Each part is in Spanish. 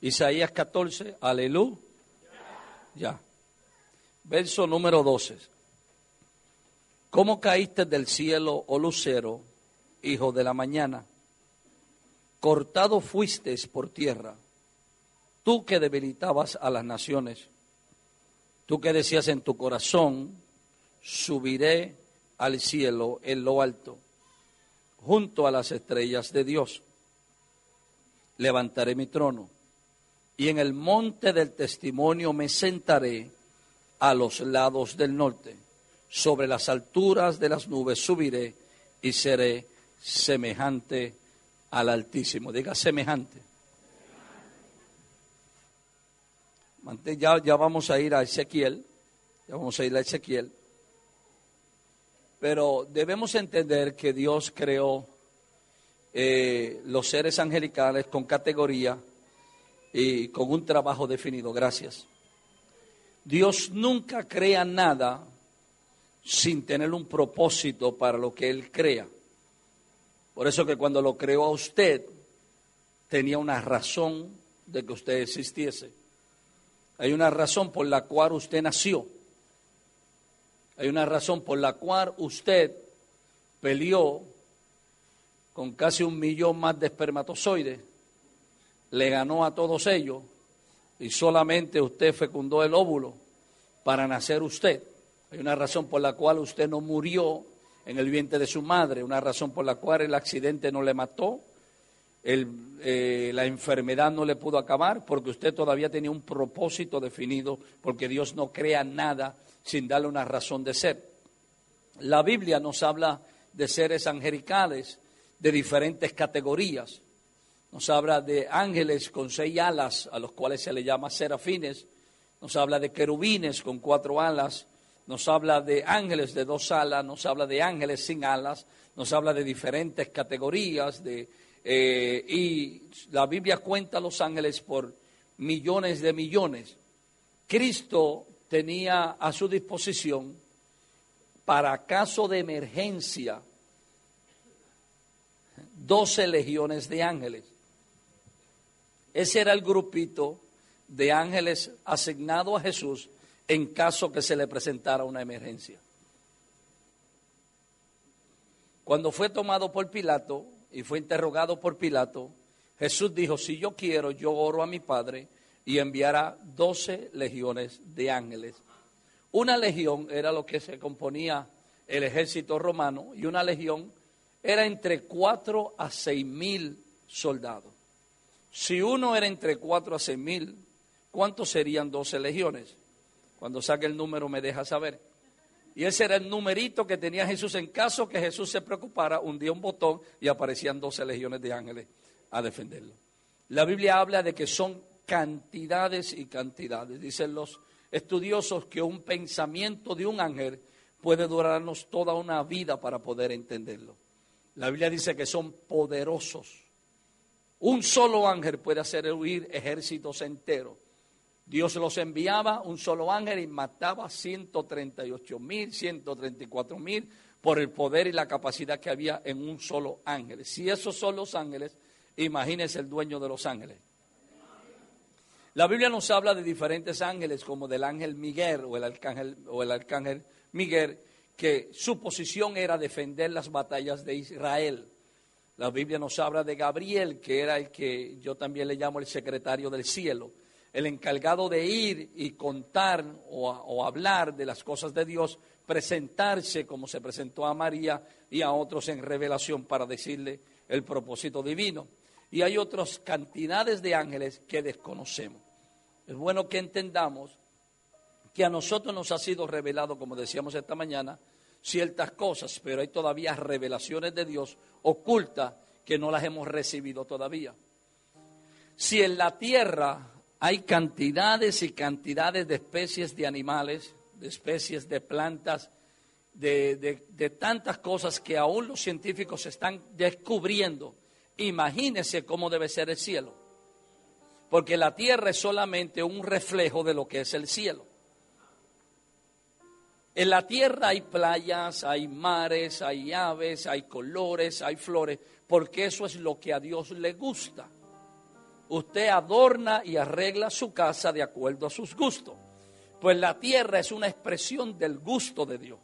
Isaías 14, aleluya. Ya. Verso número 12. ¿Cómo caíste del cielo, oh lucero, hijo de la mañana? Cortado fuiste por tierra, tú que debilitabas a las naciones, tú que decías en tu corazón, subiré al cielo en lo alto, junto a las estrellas de Dios. Levantaré mi trono y en el monte del testimonio me sentaré a los lados del norte. Sobre las alturas de las nubes subiré y seré semejante al Altísimo. Diga semejante. Ya, ya vamos a ir a Ezequiel. Ya vamos a ir a Ezequiel. Pero debemos entender que Dios creó eh, los seres angelicales con categoría y con un trabajo definido. Gracias. Dios nunca crea nada sin tener un propósito para lo que Él crea. Por eso que cuando lo creó a usted, tenía una razón de que usted existiese. Hay una razón por la cual usted nació. Hay una razón por la cual usted peleó con casi un millón más de espermatozoides le ganó a todos ellos y solamente usted fecundó el óvulo para nacer usted. Hay una razón por la cual usted no murió en el vientre de su madre, una razón por la cual el accidente no le mató, eh, la enfermedad no le pudo acabar, porque usted todavía tenía un propósito definido, porque Dios no crea nada sin darle una razón de ser. La Biblia nos habla de seres angelicales de diferentes categorías. Nos habla de ángeles con seis alas, a los cuales se le llama serafines. Nos habla de querubines con cuatro alas. Nos habla de ángeles de dos alas. Nos habla de ángeles sin alas. Nos habla de diferentes categorías. De, eh, y la Biblia cuenta a los ángeles por millones de millones. Cristo tenía a su disposición para caso de emergencia doce legiones de ángeles. Ese era el grupito de ángeles asignado a Jesús en caso que se le presentara una emergencia. Cuando fue tomado por Pilato y fue interrogado por Pilato, Jesús dijo, si yo quiero, yo oro a mi Padre y enviará doce legiones de ángeles. Una legión era lo que se componía el ejército romano y una legión era entre cuatro a seis mil soldados. Si uno era entre cuatro a seis mil, ¿cuántos serían doce legiones? Cuando saque el número me deja saber. Y ese era el numerito que tenía Jesús en caso que Jesús se preocupara, hundía un botón y aparecían doce legiones de ángeles a defenderlo. La Biblia habla de que son cantidades y cantidades. Dicen los estudiosos que un pensamiento de un ángel puede durarnos toda una vida para poder entenderlo. La Biblia dice que son poderosos. Un solo ángel puede hacer huir ejércitos enteros. Dios los enviaba, un solo ángel, y mataba 138 mil, 134 mil, por el poder y la capacidad que había en un solo ángel. Si esos son los ángeles, imagínense el dueño de los ángeles. La Biblia nos habla de diferentes ángeles, como del ángel Miguel o el arcángel, o el arcángel Miguel, que su posición era defender las batallas de Israel. La Biblia nos habla de Gabriel, que era el que yo también le llamo el secretario del cielo, el encargado de ir y contar o, hablar de las cosas de Dios, presentarse como se presentó a María y a otros en revelación para decirle el propósito divino. Y hay otras cantidades de ángeles que desconocemos. Es bueno que entendamos que a nosotros nos ha sido revelado, como decíamos esta mañana, ciertas cosas, pero hay todavía revelaciones de Dios ocultas que no las hemos recibido todavía. Si en la tierra hay cantidades y cantidades de especies de animales, de especies de plantas, de, de tantas cosas que aún los científicos están descubriendo, imagínese cómo debe ser el cielo. Porque la tierra es solamente un reflejo de lo que es el cielo. En la tierra hay playas, hay mares, hay aves, hay colores, hay flores, porque eso es lo que a Dios le gusta. usted adorna y arregla su casa de acuerdo a sus gustos. Pues la tierra es una expresión del gusto de Dios.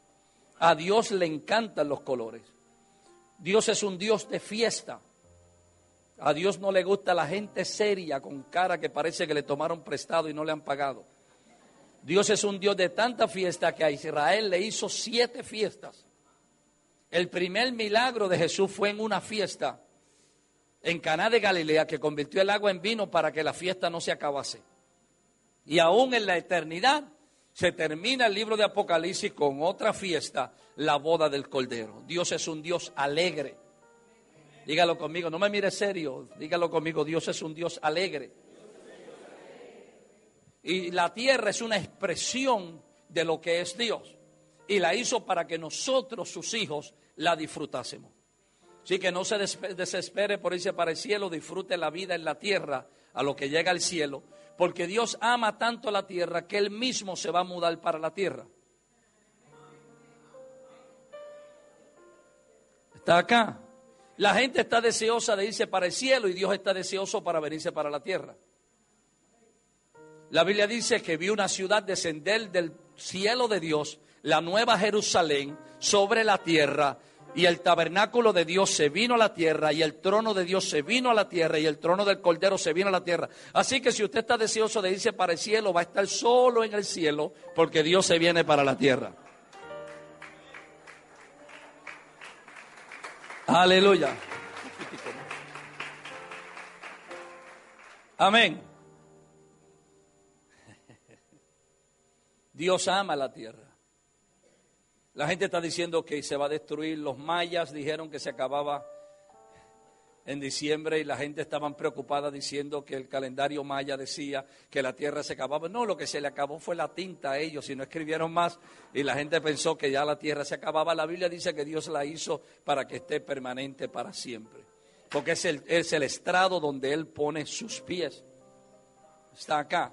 A Dios le encantan los colores. Dios es un Dios de fiesta. A Dios no le gusta la gente seria con cara que parece que le tomaron prestado y no le han pagado. Dios es un Dios de tanta fiesta que a Israel le hizo siete fiestas. El primer milagro de Jesús fue en una fiesta en Caná de Galilea que convirtió el agua en vino para que la fiesta no se acabase. Y aún en la eternidad se termina el libro de Apocalipsis con otra fiesta, la boda del Cordero. Dios es un Dios alegre. Dígalo conmigo, no me mire serio, dígalo conmigo, Dios es un Dios alegre. Y la tierra es una expresión de lo que es Dios. Y la hizo para que nosotros, sus hijos, la disfrutásemos. Así que no se desespere por irse para el cielo, disfrute la vida en la tierra a lo que llega al cielo, porque Dios ama tanto la tierra que Él mismo se va a mudar para la tierra. Está acá. La gente está deseosa de irse para el cielo y Dios está deseoso para venirse para la tierra. La Biblia dice que vio una ciudad descender del cielo de Dios, la nueva Jerusalén, sobre la tierra y el tabernáculo de Dios se vino a la tierra y el trono de Dios se vino a la tierra y el trono del Cordero se vino a la tierra. Así que si usted está deseoso de irse para el cielo, va a estar solo en el cielo porque Dios se viene para la tierra. Aleluya. Amén. Dios ama la tierra. La gente está diciendo que se va a destruir. Los mayas dijeron que se acababa en diciembre y la gente estaba preocupada diciendo que el calendario maya decía que la tierra se acababa. No, lo que se le acabó fue la tinta a ellos y no escribieron más y la gente pensó que ya la tierra se acababa. La Biblia dice que Dios la hizo para que esté permanente para siempre. Porque es el, es el estrado donde Él pone sus pies. Está acá.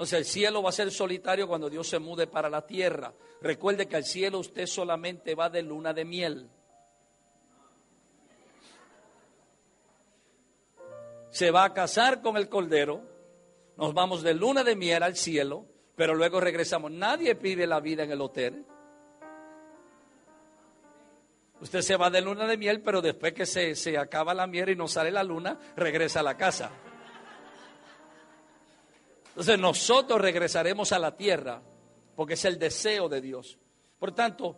Entonces el cielo va a ser solitario cuando Dios se mude para la tierra. Recuerde que al cielo usted solamente va de luna de miel. Se va a casar con el cordero, nos vamos de luna de miel al cielo, pero luego regresamos. Nadie pide la vida en el hotel. Usted se va de luna de miel, pero después que se, se acaba la miel y no sale la luna, regresa a la casa. Entonces nosotros regresaremos a la tierra porque es el deseo de Dios. Por tanto,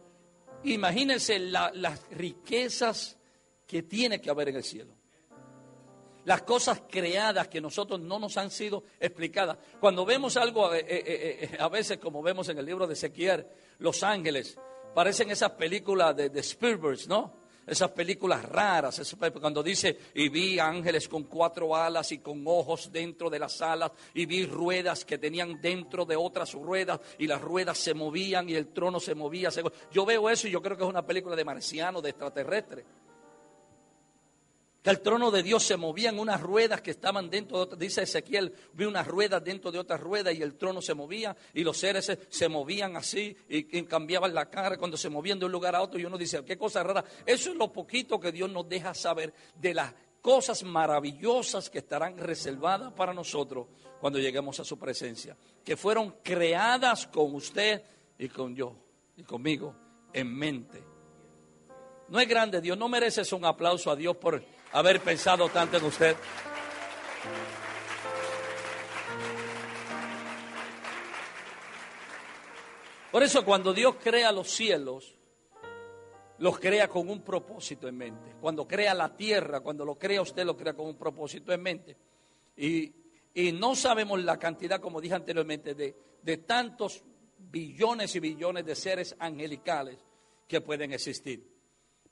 imagínense las riquezas que tiene que haber en el cielo. Las cosas creadas que nosotros no nos han sido explicadas. Cuando vemos algo, eh, eh, eh, a veces como vemos en el libro de Ezequiel, Los Ángeles, parecen esas películas de, de Spielberg, ¿no? Esas películas raras, cuando dice, y vi ángeles con cuatro alas y con ojos dentro de las alas, y vi ruedas que tenían dentro de otras ruedas, y las ruedas se movían y el trono se movía. Yo veo eso y yo creo que es una película de marciano, de extraterrestre que el trono de Dios se movía en unas ruedas que estaban dentro de otras, dice Ezequiel, vi unas ruedas dentro de otras ruedas y el trono se movía y los seres se, movían así y, cambiaban la cara cuando se movían de un lugar a otro y uno dice, qué cosa rara. Eso es lo poquito que Dios nos deja saber de las cosas maravillosas que estarán reservadas para nosotros cuando lleguemos a su presencia, que fueron creadas con usted y con yo y conmigo en mente. No es grande, Dios no merece un aplauso a Dios por haber pensado tanto en usted. Por eso cuando Dios crea los cielos, los crea con un propósito en mente. Cuando crea la tierra, cuando lo crea usted, lo crea con un propósito en mente. Y, no sabemos la cantidad, como dije anteriormente, de, de tantos billones y billones de seres angelicales que pueden existir.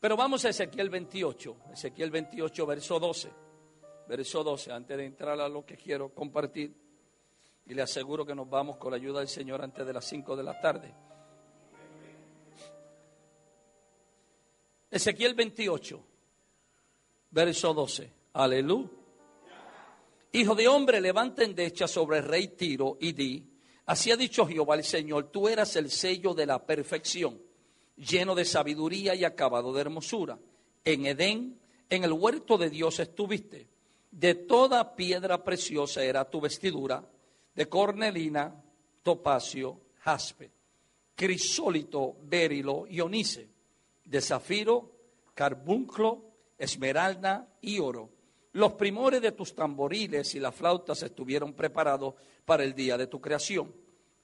Pero vamos a Ezequiel 28, Ezequiel 28, verso 12. Verso 12, antes de entrar a lo que quiero compartir. Y le aseguro que nos vamos con la ayuda del Señor antes de las 5 de la tarde. Ezequiel 28, verso 12. Aleluya. Hijo de hombre, levanta endecha sobre el rey Tiro y di, así ha dicho Jehová el Señor, tú eras el sello de la perfección lleno de sabiduría y acabado de hermosura. En Edén, en el huerto de Dios estuviste. De toda piedra preciosa era tu vestidura, de cornelina, topacio, jaspe, crisólito, berilo y onice, de zafiro, carbunclo, esmeralda y oro. Los primores de tus tamboriles y las flautas estuvieron preparados para el día de tu creación.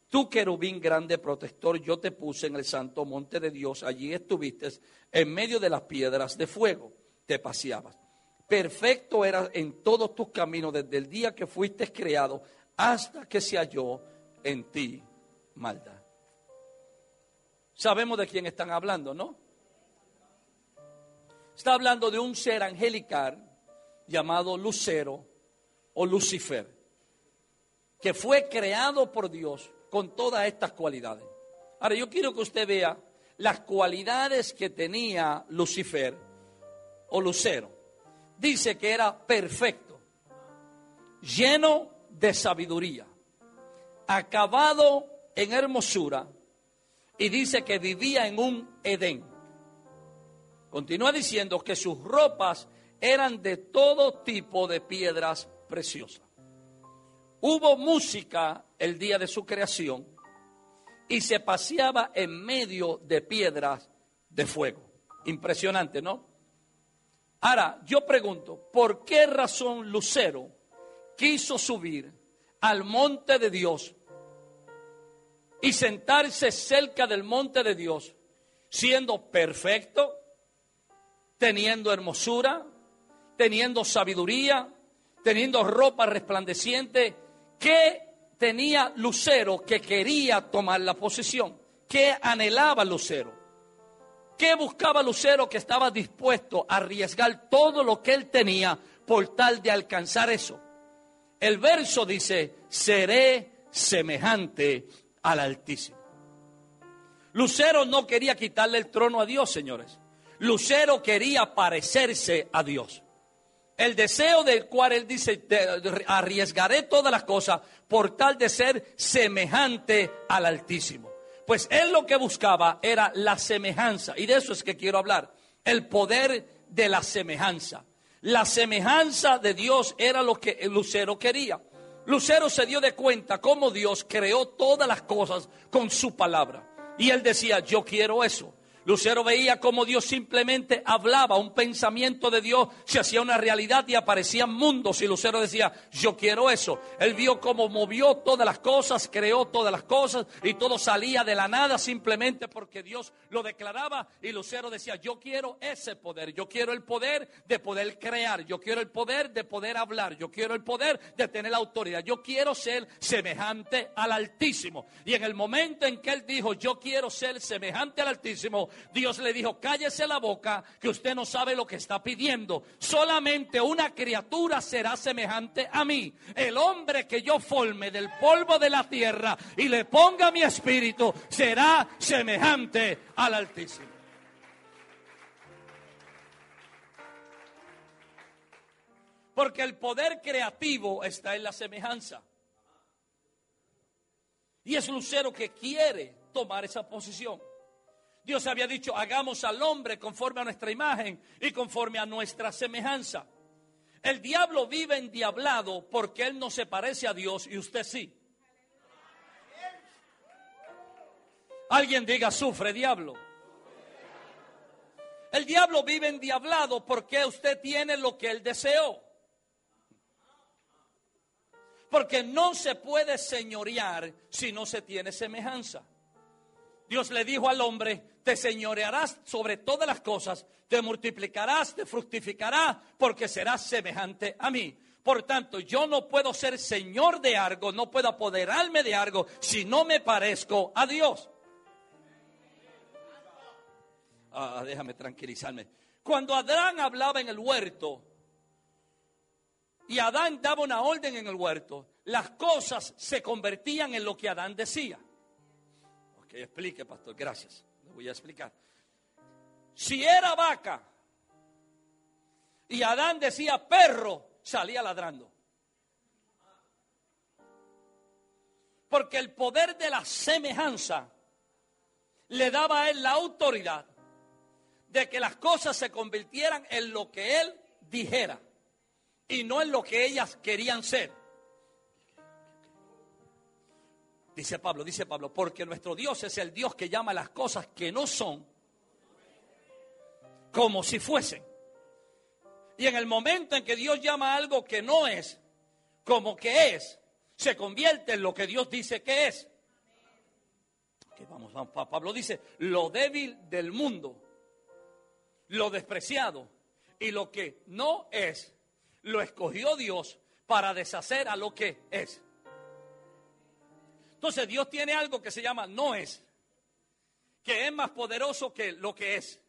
Tú, querubín grande protector, yo te puse en el santo monte de Dios. Allí estuviste en medio de las piedras de fuego. Te paseabas. Perfecto era en todos tus caminos desde el día que fuiste creado hasta que se halló en ti maldad. Sabemos de quién están hablando, ¿no? Está hablando de un ser angelical llamado Lucero o Lucifer, que fue creado por Dios con todas estas cualidades. Ahora yo quiero que usted vea las cualidades que tenía Lucifer o Lucero. Dice que era perfecto, lleno de sabiduría, acabado en hermosura y dice que vivía en un Edén. Continúa diciendo que sus ropas eran de todo tipo de piedras preciosas. Hubo música el día de su creación y se paseaba en medio de piedras de fuego. Impresionante, ¿no? Ahora, yo pregunto, ¿por qué razón Lucero quiso subir al monte de Dios y sentarse cerca del monte de Dios, siendo perfecto, teniendo hermosura, teniendo sabiduría, teniendo ropa resplandeciente, ¿qué tenía Lucero que quería tomar la posesión? ¿Qué anhelaba Lucero? ¿Qué buscaba Lucero que estaba dispuesto a arriesgar todo lo que él tenía por tal de alcanzar eso? El verso dice, seré semejante al Altísimo. Lucero no quería quitarle el trono a Dios, señores. Lucero quería parecerse a Dios. El deseo del cual él dice, arriesgaré todas las cosas por tal de ser semejante al Altísimo. Pues él lo que buscaba era la semejanza. Y de eso es que quiero hablar. El poder de la semejanza. La semejanza de Dios era lo que Lucero quería. Lucero se dio de cuenta cómo Dios creó todas las cosas con su palabra. Y él decía, yo quiero eso. Lucero veía cómo Dios simplemente hablaba, un pensamiento de Dios se hacía una realidad y aparecían mundos. Y Lucero decía, yo quiero eso. Él vio cómo movió todas las cosas, creó todas las cosas y todo salía de la nada simplemente porque Dios lo declaraba. Y Lucero decía, yo quiero ese poder, yo quiero el poder de poder crear, yo quiero el poder de poder hablar, yo quiero el poder de tener la autoridad, yo quiero ser semejante al Altísimo. Y en el momento en que él dijo, yo quiero ser semejante al Altísimo, Dios le dijo, cállese la boca, que usted no sabe lo que está pidiendo. Solamente una criatura será semejante a mí. El hombre que yo forme del polvo de la tierra y le ponga mi espíritu será semejante al Altísimo. Porque el poder creativo está en la semejanza. Y es Lucero que quiere tomar esa posición. Dios había dicho, hagamos al hombre conforme a nuestra imagen y conforme a nuestra semejanza. El diablo vive endiablado porque él no se parece a Dios y usted sí. Alguien diga, sufre diablo. El diablo vive endiablado porque usted tiene lo que él deseó. Porque no se puede señorear si no se tiene semejanza. Dios le dijo al hombre, te señorearás sobre todas las cosas, te multiplicarás, te fructificarás, porque serás semejante a mí. Por tanto, yo no puedo ser señor de algo, no puedo apoderarme de algo si no me parezco a Dios. Ah, déjame tranquilizarme. Cuando Adán hablaba en el huerto y Adán daba una orden en el huerto, las cosas se convertían en lo que Adán decía explique, pastor, gracias. Voy a explicar. Si era vaca y Adán decía perro, salía ladrando. Porque el poder de la semejanza le daba a él la autoridad de que las cosas se convirtieran en lo que él dijera. y no en lo que ellas querían ser. Dice Pablo, dice Pablo, porque nuestro Dios es el Dios que llama las cosas que no son como si fuesen. Y en el momento en que Dios llama algo que no es como que es, se convierte en lo que Dios dice que es. vamos, vamos, Pablo dice, lo débil del mundo, lo despreciado y lo que no es, lo escogió Dios para deshacer a lo que es. Entonces Dios tiene algo que se llama no es, que es más poderoso que lo que es.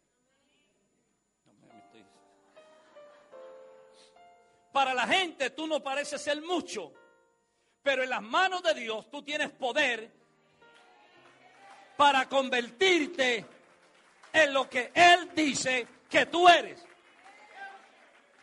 Para la gente tú no pareces ser mucho, pero en las manos de Dios tú tienes poder para convertirte en lo que Él dice que tú eres.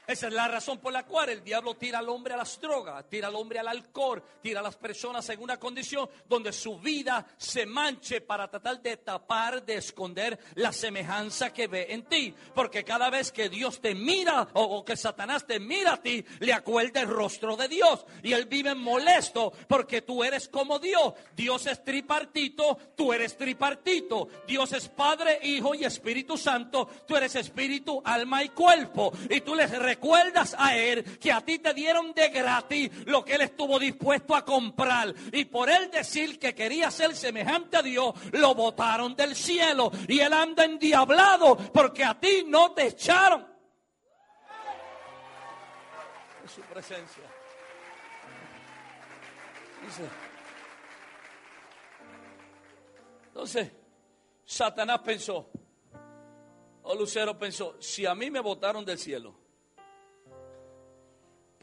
Esa es la razón por la cual el diablo tira al hombre a las drogas, tira al hombre al alcohol, tira a las personas en una condición donde su vida se manche para tratar de tapar, de esconder la semejanza que ve en ti. Porque cada vez que Dios te mira o, que Satanás te mira a ti, le acuerda el rostro de Dios. Y él vive molesto porque tú eres como Dios. Dios es tripartito, tú eres tripartito. Dios es Padre, Hijo y Espíritu Santo. Tú eres espíritu, alma y cuerpo. Y tú les recuerdas a Él que a ti te dieron de gratis lo que Él estuvo dispuesto a comprar. Y por Él decir que quería ser semejante a Dios, lo botaron del cielo. Y Él anda endiablado porque a ti no te echaron. Es su presencia. Entonces, Satanás pensó, o Lucero pensó, si a mí me botaron del cielo,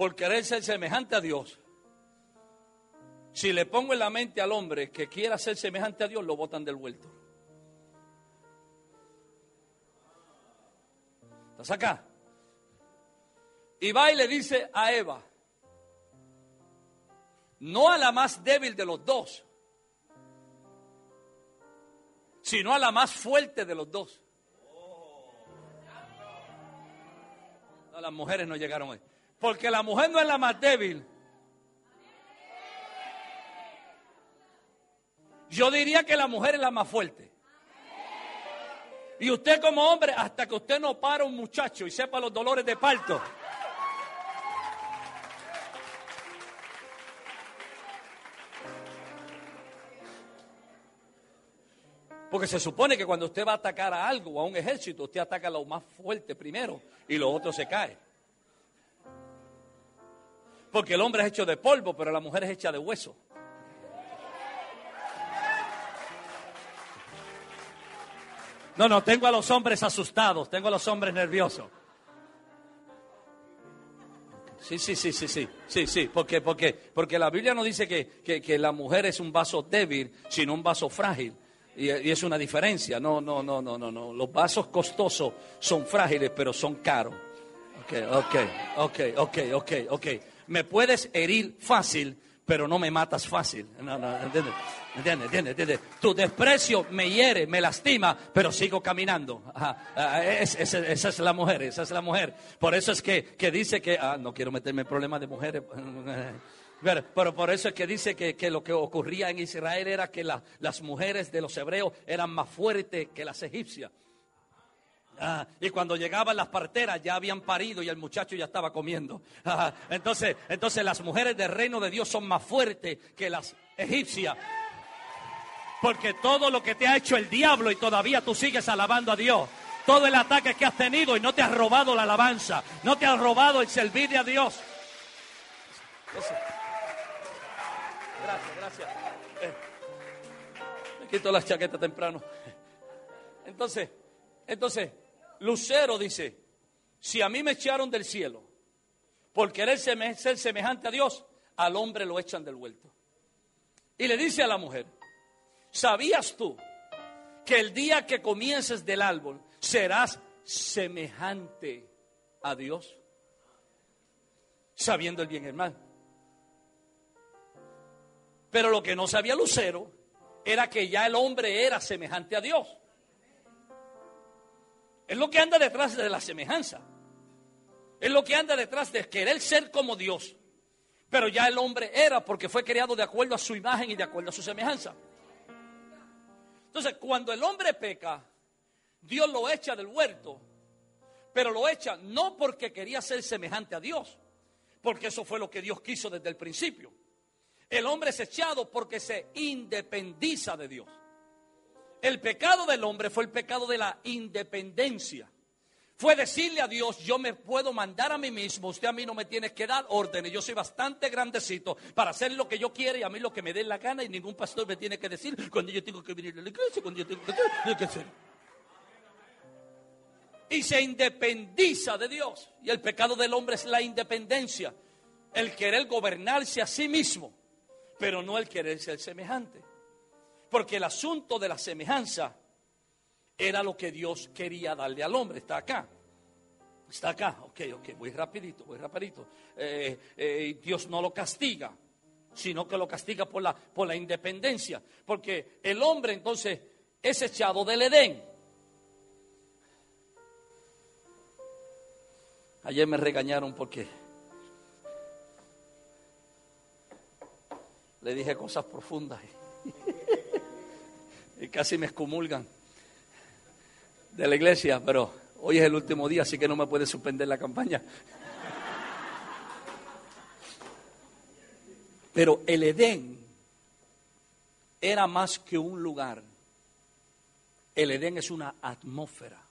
por querer ser semejante a Dios. Si le pongo en la mente al hombre que quiera ser semejante a Dios, lo botan del vuelto. ¿Estás acá? Y va y le dice a Eva, no a la más débil de los dos, sino a la más fuerte de los dos. Las mujeres no llegaron hoy. Porque la mujer no es la más débil. Yo diría que la mujer es la más fuerte. Y usted como hombre, hasta que usted no para un muchacho y sepa los dolores de parto. Porque se supone que cuando usted va a atacar a algo, a un ejército, usted ataca a lo más fuerte primero y lo otro se cae. Porque el hombre es hecho de polvo, pero la mujer es hecha de hueso. No, no, tengo a los hombres asustados, tengo a los hombres nerviosos. Sí, sí, sí, sí, sí, sí, sí, porque, porque, porque la Biblia no dice que, que, la mujer es un vaso débil, sino un vaso frágil. Y, es una diferencia. No, no, no, no, no, no. Los vasos costosos son frágiles, pero son caros. Ok, ok, ok, ok, ok, ok me puedes herir fácil, pero no me matas fácil. No, no, ¿entiendes? ¿Entiendes? ¿Entiendes? Tu desprecio me hiere, me lastima, pero sigo caminando. esa es la mujer, esa es la mujer. Por eso es que, dice que, ah, no quiero meterme en problemas de mujeres. Pero, por eso es que dice que, lo que ocurría en Israel era que las mujeres de los hebreos eran más fuertes que las egipcias. Ah, y cuando llegaban las parteras ya habían parido y el muchacho ya estaba comiendo. Ah, entonces, entonces las mujeres del reino de Dios son más fuertes que las egipcias. Porque todo lo que te ha hecho el diablo y todavía tú sigues alabando a Dios. Todo el ataque que has tenido y no te has robado la alabanza. No te has robado el servir a Dios. Gracias, gracias. Eh, me quito las chaquetas temprano. Entonces, entonces, Lucero dice, si a mí me echaron del cielo por querer ser semejante a Dios, al hombre lo echan del vuelto. Y le dice a la mujer, ¿sabías tú que el día que comiences del árbol serás semejante a Dios? Sabiendo el bien y el mal. Pero lo que no sabía Lucero era que ya el hombre era semejante a Dios. Es lo que anda detrás de la semejanza. Es lo que anda detrás de querer ser como Dios. Pero ya el hombre era porque fue creado de acuerdo a su imagen y de acuerdo a su semejanza. Entonces, cuando el hombre peca, Dios lo echa del huerto, pero lo echa no porque quería ser semejante a Dios, porque eso fue lo que Dios quiso desde el principio. El hombre es echado porque se independiza de Dios. El pecado del hombre fue el pecado de la independencia. Fue decirle a Dios, yo me puedo mandar a mí mismo, usted a mí no me tiene que dar órdenes, yo soy bastante grandecito para hacer lo que yo quiera y a mí lo que me dé la gana y ningún pastor me tiene que decir cuando yo tengo que venir a la iglesia, cuando yo tengo que hacer. Y se independiza de Dios. Y el pecado del hombre es la independencia, el querer gobernarse a sí mismo, pero no el querer ser semejante. Porque el asunto de la semejanza era lo que Dios quería darle al hombre. Está acá. Está acá. Ok, ok, voy rapidito, voy rapidito. Eh, eh, Dios no lo castiga, sino que lo castiga por la, por la independencia. Porque el hombre entonces es echado del Edén. Ayer me regañaron porque le dije cosas profundas y casi me excomulgan de la iglesia, pero hoy es el último día, así que no me puede suspender la campaña. Pero el Edén era más que un lugar. El Edén es una atmósfera,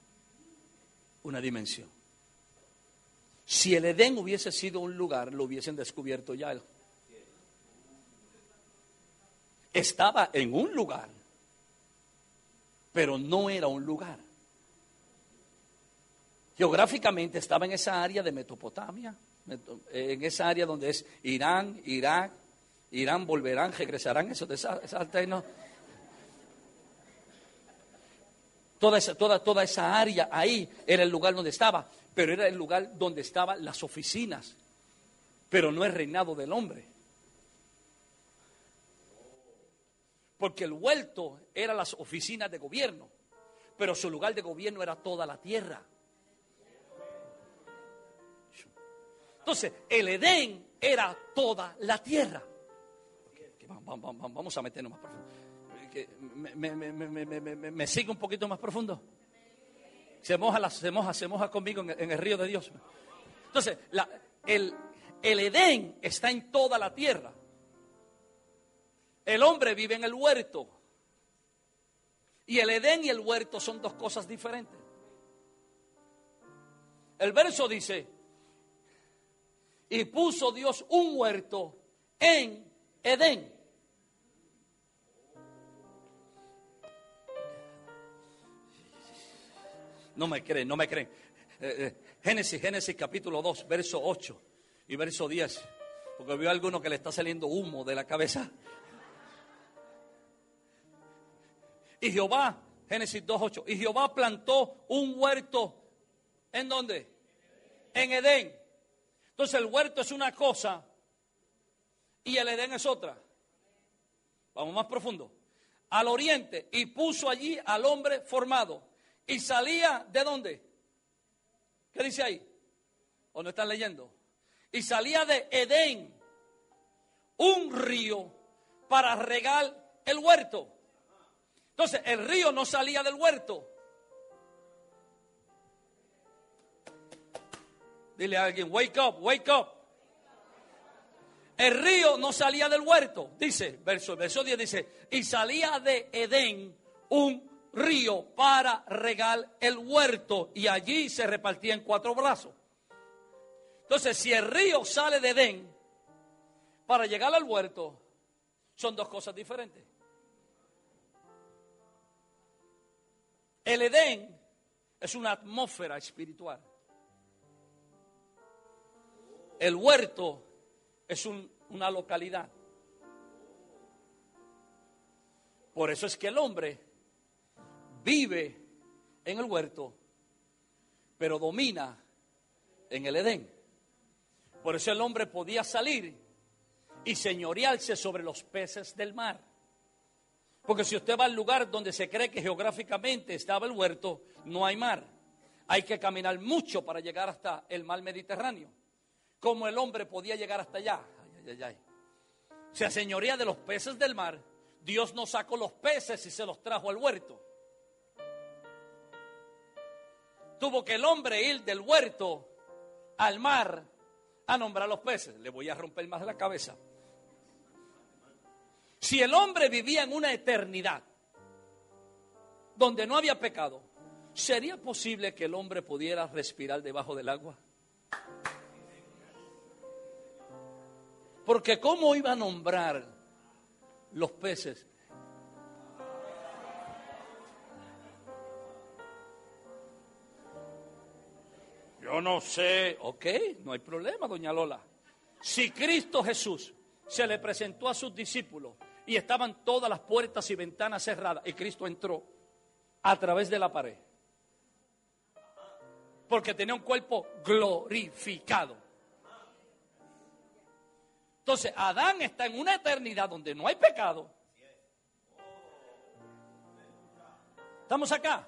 una dimensión. Si el Edén hubiese sido un lugar, lo hubiesen descubierto ya. Estaba en un lugar, pero no era un lugar. Geográficamente estaba en esa área de Mesopotamia, en esa área donde es Irán, Irak, Irán volverán, regresarán, eso de esa, esa Toda esa, toda, toda esa área ahí era el lugar donde estaba, pero era el lugar donde estaban las oficinas, pero no el reinado del hombre. Porque el huerto era las oficinas de gobierno, pero su lugar de gobierno era toda la tierra. Entonces, el Edén era toda la tierra. Vamos a meternos más profundo. Me, sigue un poquito más profundo. Se moja, se moja, se moja conmigo en, el río de Dios. Entonces, el, el Edén está en toda la tierra. El hombre vive en el huerto. Y el Edén y el huerto son dos cosas diferentes. El verso dice, y puso Dios un huerto en Edén. No me creen, no me creen. Eh, eh, Génesis, Génesis capítulo 2, verso 8 y verso 10. Porque veo a alguno que le está saliendo humo de la cabeza. Y Jehová, Génesis 2, 8. Y Jehová plantó un huerto. ¿En dónde? En Edén entonces el huerto es una cosa y el Edén es otra. Vamos más profundo. Al oriente y puso allí al hombre formado. Y salía de dónde? ¿Qué dice ahí? ¿O no están leyendo? Y salía de Edén un río para regar el huerto. Entonces el río no salía del huerto, Dile a alguien, wake up, wake up. El río no salía del huerto, dice, verso, verso 10 dice, y salía de Edén un río para regar el huerto y allí se repartía en cuatro brazos. Entonces, si el río sale de Edén para llegar al huerto, son dos cosas diferentes. El Edén es una atmósfera espiritual. El huerto es una localidad. Por eso es que el hombre vive en el huerto, pero domina en el Edén. Por eso el hombre podía salir y señorearse sobre los peces del mar. Porque si usted va al lugar donde se cree que geográficamente estaba el huerto, no hay mar. hay que caminar mucho para llegar hasta el mar Mediterráneo. ¿Cómo el hombre podía llegar hasta allá? Ay, ay, ay. Se señoría de los peces del mar. Dios no sacó los peces y se los trajo al huerto. Tuvo que el hombre ir del huerto al mar a nombrar los peces. Le voy a romper más la cabeza. Si el hombre vivía en una eternidad donde no había pecado, ¿sería posible que el hombre pudiera respirar debajo del agua? Porque ¿cómo iba a nombrar los peces? Yo no sé, ok, no hay problema, doña Lola. Si Cristo Jesús se le presentó a sus discípulos y estaban todas las puertas y ventanas cerradas y Cristo entró a través de la pared, porque tenía un cuerpo glorificado. Entonces, Adán está en una eternidad donde no hay pecado. ¿Estamos acá?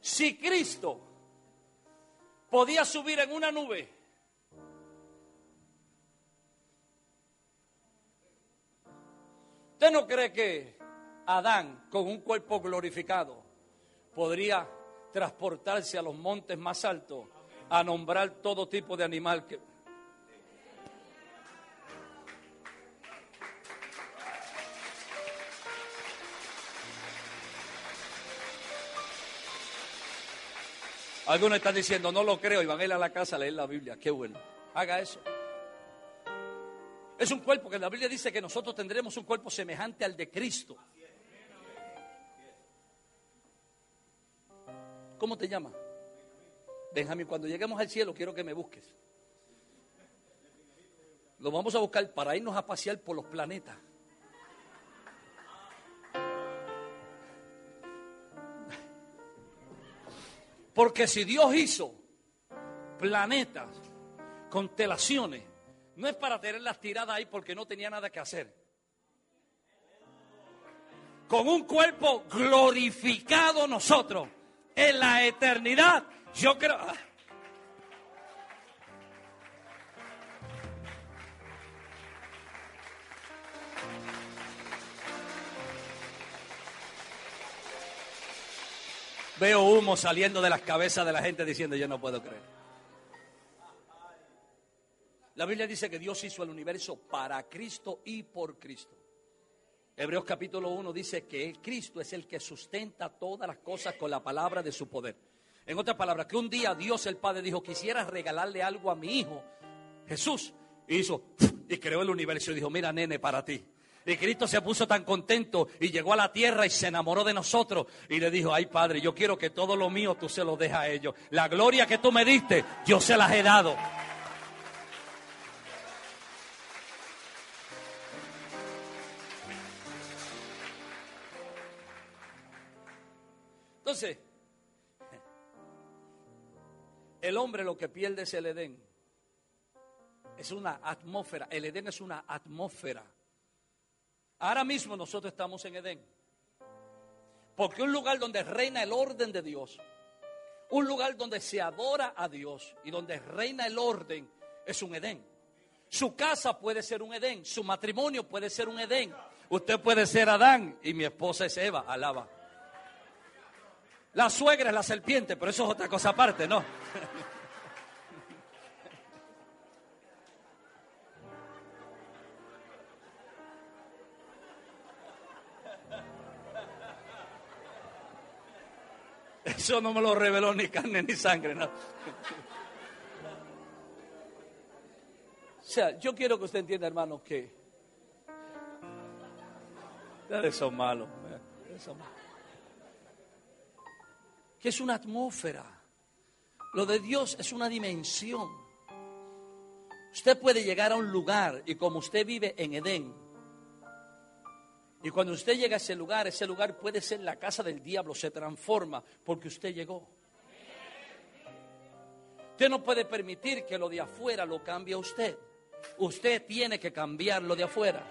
Si Cristo podía subir en una nube, ¿usted no cree que Adán, con un cuerpo glorificado, podría transportarse a los montes más altos a nombrar todo tipo de animal que... Algunos están diciendo, no lo creo, y van a ir a la casa a leer la Biblia. Qué bueno. Haga eso. Es un cuerpo que la Biblia dice que nosotros tendremos un cuerpo semejante al de Cristo. ¿Cómo te llamas? Benjamín, cuando lleguemos al cielo quiero que me busques. Lo vamos a buscar para irnos a pasear por los planetas. Porque si Dios hizo planetas, constelaciones, no es para tenerlas tiradas ahí porque no tenía nada que hacer. Con un cuerpo glorificado nosotros en la eternidad yo creo... Veo humo saliendo de las cabezas de la gente diciendo yo no puedo creer. La Biblia dice que Dios hizo el universo para Cristo y por Cristo. Hebreos capítulo 1 dice que Cristo es el que sustenta todas las cosas con la palabra de su poder. En otras palabras, que un día Dios el Padre dijo, quisiera regalarle algo a mi hijo, Jesús, y hizo, y creó el universo y dijo, mira nene, para ti. Y Cristo se puso tan contento y llegó a la tierra y se enamoró de nosotros y le dijo, ay Padre, yo quiero que todo lo mío tú se lo dejes a ellos. La gloria que tú me diste, yo se las he dado. El hombre lo que pierde es el Edén. Es una atmósfera. El Edén es una atmósfera. Ahora mismo nosotros estamos en Edén. Porque un lugar donde reina el orden de Dios, un lugar donde se adora a Dios y donde reina el orden, es un Edén. Su casa puede ser un Edén, su matrimonio puede ser un Edén. Usted puede ser Adán y mi esposa es Eva, alaba. La suegra es la serpiente, pero eso es otra cosa aparte, ¿no? Eso no me lo reveló ni carne ni sangre, ¿no? O sea, yo quiero que usted entienda, hermano, que... Ustedes son malos. Malos que es una atmósfera. Lo de Dios es una dimensión. Usted puede llegar a un lugar y como usted vive en Edén, y cuando usted llega a ese lugar, ese lugar puede ser la casa del diablo, se transforma porque usted llegó. Usted no puede permitir que lo de afuera lo cambie a usted. Usted tiene que cambiar lo de afuera.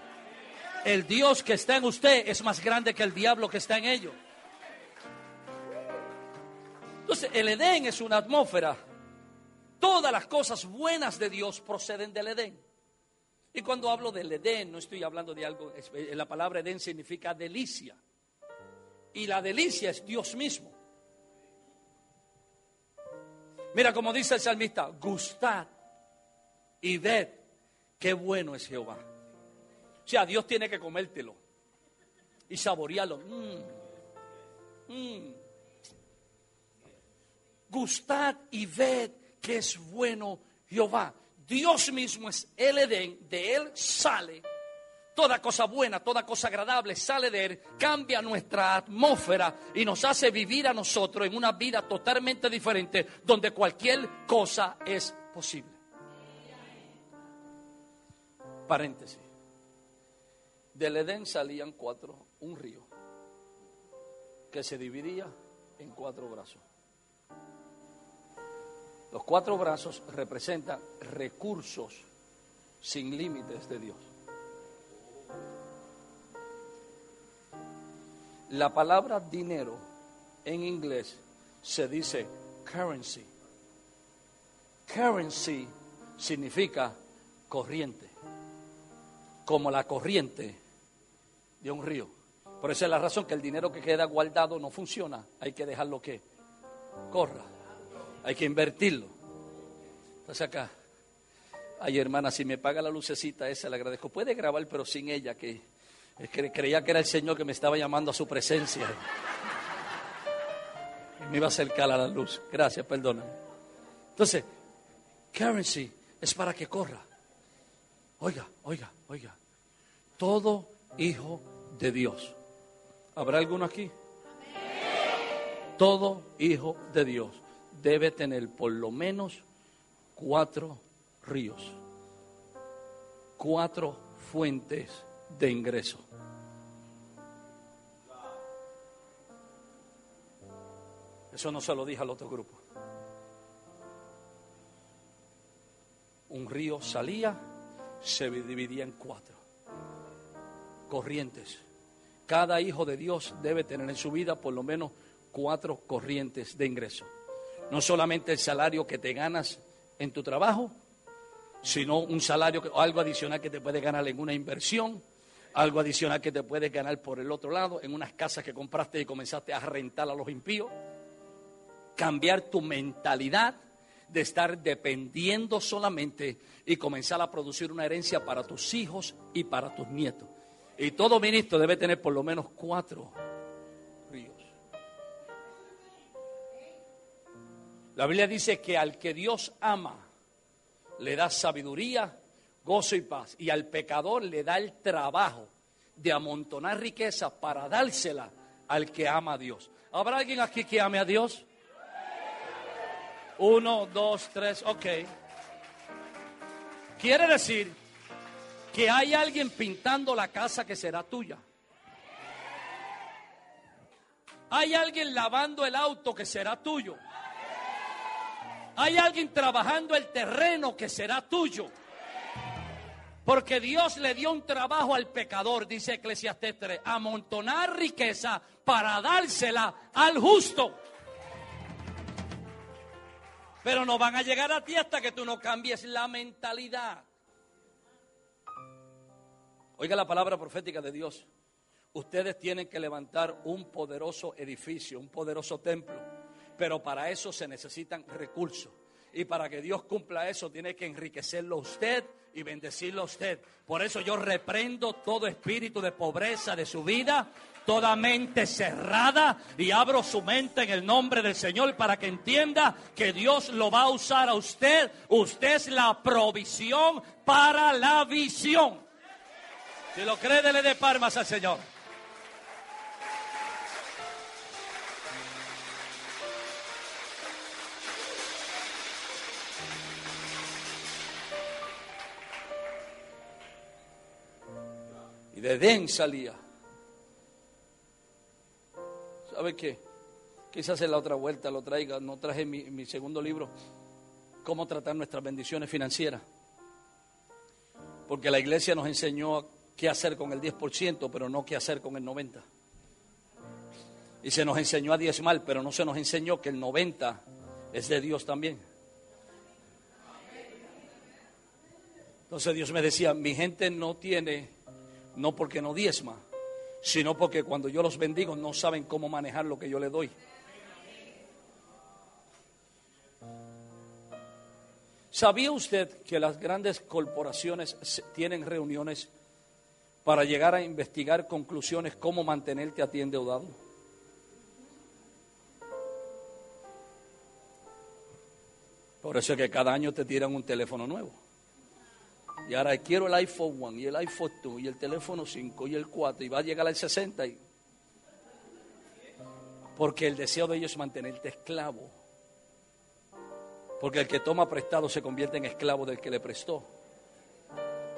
El Dios que está en usted es más grande que el diablo que está en ellos. Entonces, el Edén es una atmósfera. Todas las cosas buenas de Dios proceden del Edén. Y cuando hablo del Edén, no estoy hablando de algo, eh, la palabra Edén significa delicia. Y la delicia es Dios mismo. Mira como dice el salmista, gustad y ved qué bueno es Jehová. O sea, Dios tiene que comértelo y saborearlo. Mm, mm. Gustad y ved que es bueno Jehová. Dios mismo es el Edén, de Él sale toda cosa buena, toda cosa agradable, sale de Él, cambia nuestra atmósfera y nos hace vivir a nosotros en una vida totalmente diferente donde cualquier cosa es posible. Paréntesis. Del Edén salían cuatro, un río que se dividía en cuatro brazos. Los cuatro brazos representan recursos sin límites de Dios. La palabra dinero en inglés se dice currency. Currency significa corriente, como la corriente de un río. Por esa es la razón que el dinero que queda guardado no funciona. Hay que dejarlo que corra. Hay que invertirlo. Entonces acá, ay hermana, si me paga la lucecita esa, le agradezco. Puede grabar, pero sin ella, que, creía que era el Señor que me estaba llamando a su presencia. Y me iba a acercar a la luz. Gracias, perdona. Entonces, currency es para que corra. Oiga, oiga, oiga. Todo hijo de Dios. ¿Habrá alguno aquí? Todo hijo de Dios debe tener por lo menos cuatro ríos, cuatro fuentes de ingreso. Eso no se lo dije al otro grupo. Un río salía, se dividía en cuatro corrientes. Cada hijo de Dios debe tener en su vida por lo menos cuatro corrientes de ingreso. No solamente el salario que te ganas en tu trabajo, sino un salario, o algo adicional que te puede ganar en una inversión, algo adicional que te puedes ganar por el otro lado, en unas casas que compraste y comenzaste a rentar a los impíos. Cambiar tu mentalidad de estar dependiendo solamente y comenzar a producir una herencia para tus hijos y para tus nietos. Y todo ministro debe tener por lo menos cuatro La Biblia dice que al que Dios ama le da sabiduría, gozo y paz. Y al pecador le da el trabajo de amontonar riqueza para dársela al que ama a Dios. ¿Habrá alguien aquí que ame a Dios? Uno, dos, tres, ok. Quiere decir que hay alguien pintando la casa que será tuya. Hay alguien lavando el auto que será tuyo. Hay alguien trabajando el terreno que será tuyo. Porque Dios le dio un trabajo al pecador, dice Eclesiastes 3, amontonar riqueza para dársela al justo. Pero no van a llegar a ti hasta que tú no cambies la mentalidad. Oiga la palabra profética de Dios. Ustedes tienen que levantar un poderoso edificio, un poderoso templo pero para eso se necesitan recursos. Y para que Dios cumpla eso, tiene que enriquecerlo usted y bendecirlo a usted. Por eso yo reprendo todo espíritu de pobreza de su vida, toda mente cerrada y abro su mente en el nombre del Señor para que entienda que Dios lo va a usar a usted. Usted es la provisión para la visión. Si lo cree, dele de palmas al Señor. Y de Edén salía. ¿Sabe qué? Quizás en la otra vuelta lo traiga. No traje mi, mi segundo libro, Cómo tratar nuestras bendiciones financieras. Porque la iglesia nos enseñó qué hacer con el 10%, pero no qué hacer con el 90%. Y se nos enseñó a diezmar, pero no se nos enseñó que el 90% es de Dios también. Entonces Dios me decía, mi gente no tiene, no porque no diezma, sino porque cuando yo los bendigo no saben cómo manejar lo que yo les doy. ¿Sabía usted que las grandes corporaciones tienen reuniones para llegar a investigar conclusiones cómo mantenerte a ti endeudado? Por eso es que cada año te tiran un teléfono nuevo. Y ahora quiero el iPhone 1 y el iPhone 2 y el teléfono 5 y el 4 y va a llegar al 60. Y... Porque el deseo de ellos es mantenerte esclavo. Porque el que toma prestado se convierte en esclavo del que le prestó.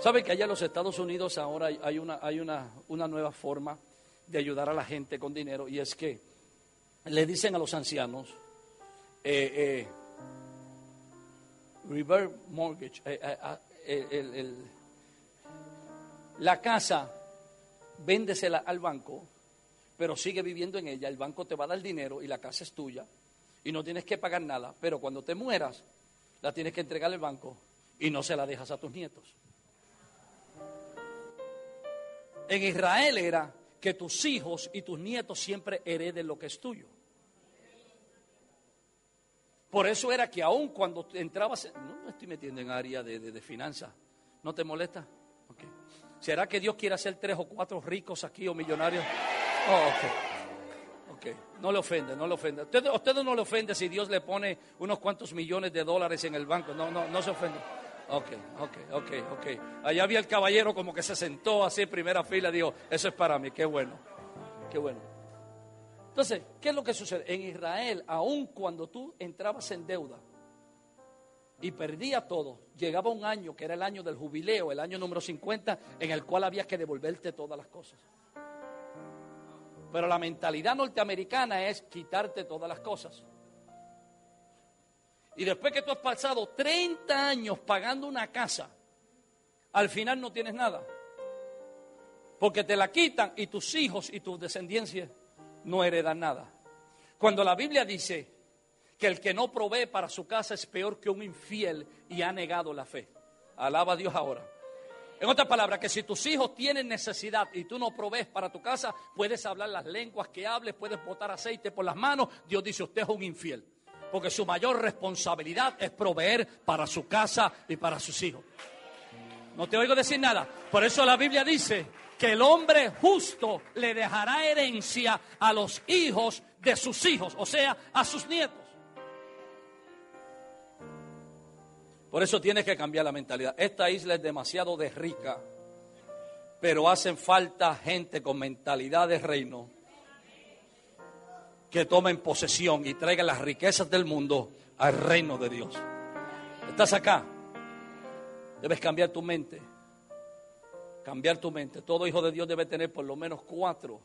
¿Sabe que allá en los Estados Unidos ahora hay una, hay una, una nueva forma de ayudar a la gente con dinero? Y es que le dicen a los ancianos, eh, eh, mortgage, eh, la casa, véndesela al banco, pero sigue viviendo en ella, el banco te va a dar dinero y la casa es tuya y no tienes que pagar nada, pero cuando te mueras, la tienes que entregar al banco y no se la dejas a tus nietos. En Israel era que tus hijos y tus nietos siempre hereden lo que es tuyo. Por eso era que aún cuando entrabas, no me estoy metiendo en área de, de, finanzas, ¿no te molesta? ¿Será que Dios quiere hacer tres o cuatro ricos aquí o millonarios? Oh, ok. No le ofende, no le ofende. Usted, usted no le ofende si Dios le pone unos cuantos millones de dólares en el banco. No, no, no se ofende. Ok, ok, ok, ok. Allá había el caballero como que se sentó así en primera fila dijo, eso es para mí, qué bueno, qué bueno. Entonces, ¿qué es lo que sucede? En Israel, aun cuando tú entrabas en deuda y perdías todo, llegaba un año que era el año del jubileo, el año número 50, en el cual había que devolverte todas las cosas. Pero la mentalidad norteamericana es quitarte todas las cosas. Y después que tú has pasado 30 años pagando una casa, al final no tienes nada. Porque te la quitan y tus hijos y tus descendencias no hereda nada. Cuando la Biblia dice que el que no provee para su casa es peor que un infiel y ha negado la fe. Alaba a Dios ahora. En otras palabras, que si tus hijos tienen necesidad y tú no provees para tu casa, puedes hablar las lenguas que hables, puedes botar aceite por las manos. Dios dice, usted es un infiel. Porque su mayor responsabilidad es proveer para su casa y para sus hijos. No te oigo decir nada. Por eso la Biblia dice que el hombre justo le dejará herencia a los hijos de sus hijos, o sea, a sus nietos. Por eso tienes que cambiar la mentalidad. Esta isla es demasiado de rica, pero hacen falta gente con mentalidad de reino que tomen posesión y traigan las riquezas del mundo al reino de Dios. ¿Estás acá? Debes cambiar tu mente cambiar tu mente. Todo hijo de Dios debe tener por lo menos cuatro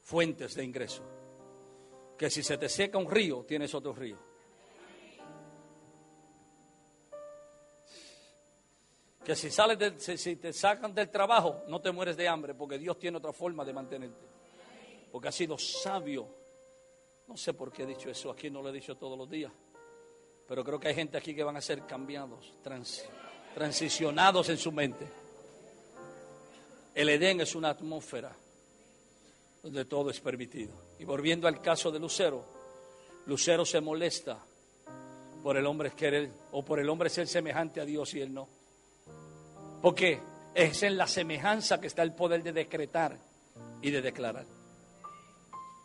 fuentes de ingreso. Que si se te seca un río, tienes otro río. Que si sales de, si te sacan del trabajo, no te mueres de hambre, porque Dios tiene otra forma de mantenerte. Porque ha sido sabio. No sé por qué he dicho eso, aquí no lo he dicho todos los días. Pero creo que hay gente aquí que van a ser cambiados, transicionados en su mente. El Edén es una atmósfera donde todo es permitido. Y volviendo al caso de Lucero, Lucero se molesta por el hombre querer o por el hombre ser semejante a Dios y él no. Porque es en la semejanza que está el poder de decretar y de declarar.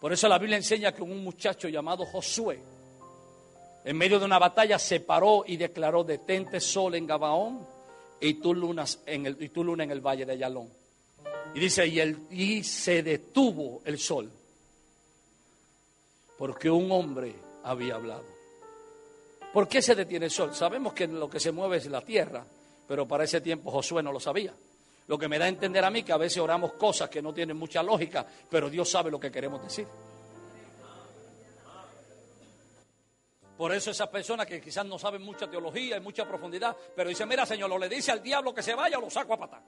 Por eso la Biblia enseña que un muchacho llamado Josué, en medio de una batalla, se paró y declaró: Detente sol en Gabaón y tú, y luna en el valle de Ayalón. Y dice, y, el, y se detuvo el sol, porque un hombre había hablado. ¿Por qué se detiene el sol? Sabemos que lo que se mueve es la tierra, pero para ese tiempo Josué no lo sabía. Lo que me da a entender a mí que a veces oramos cosas que no tienen mucha lógica, pero Dios sabe lo que queremos decir. Por eso esas personas que quizás no saben mucha teología y mucha profundidad, pero dicen, mira Señor, o le dice al diablo que se vaya o lo saco a patar.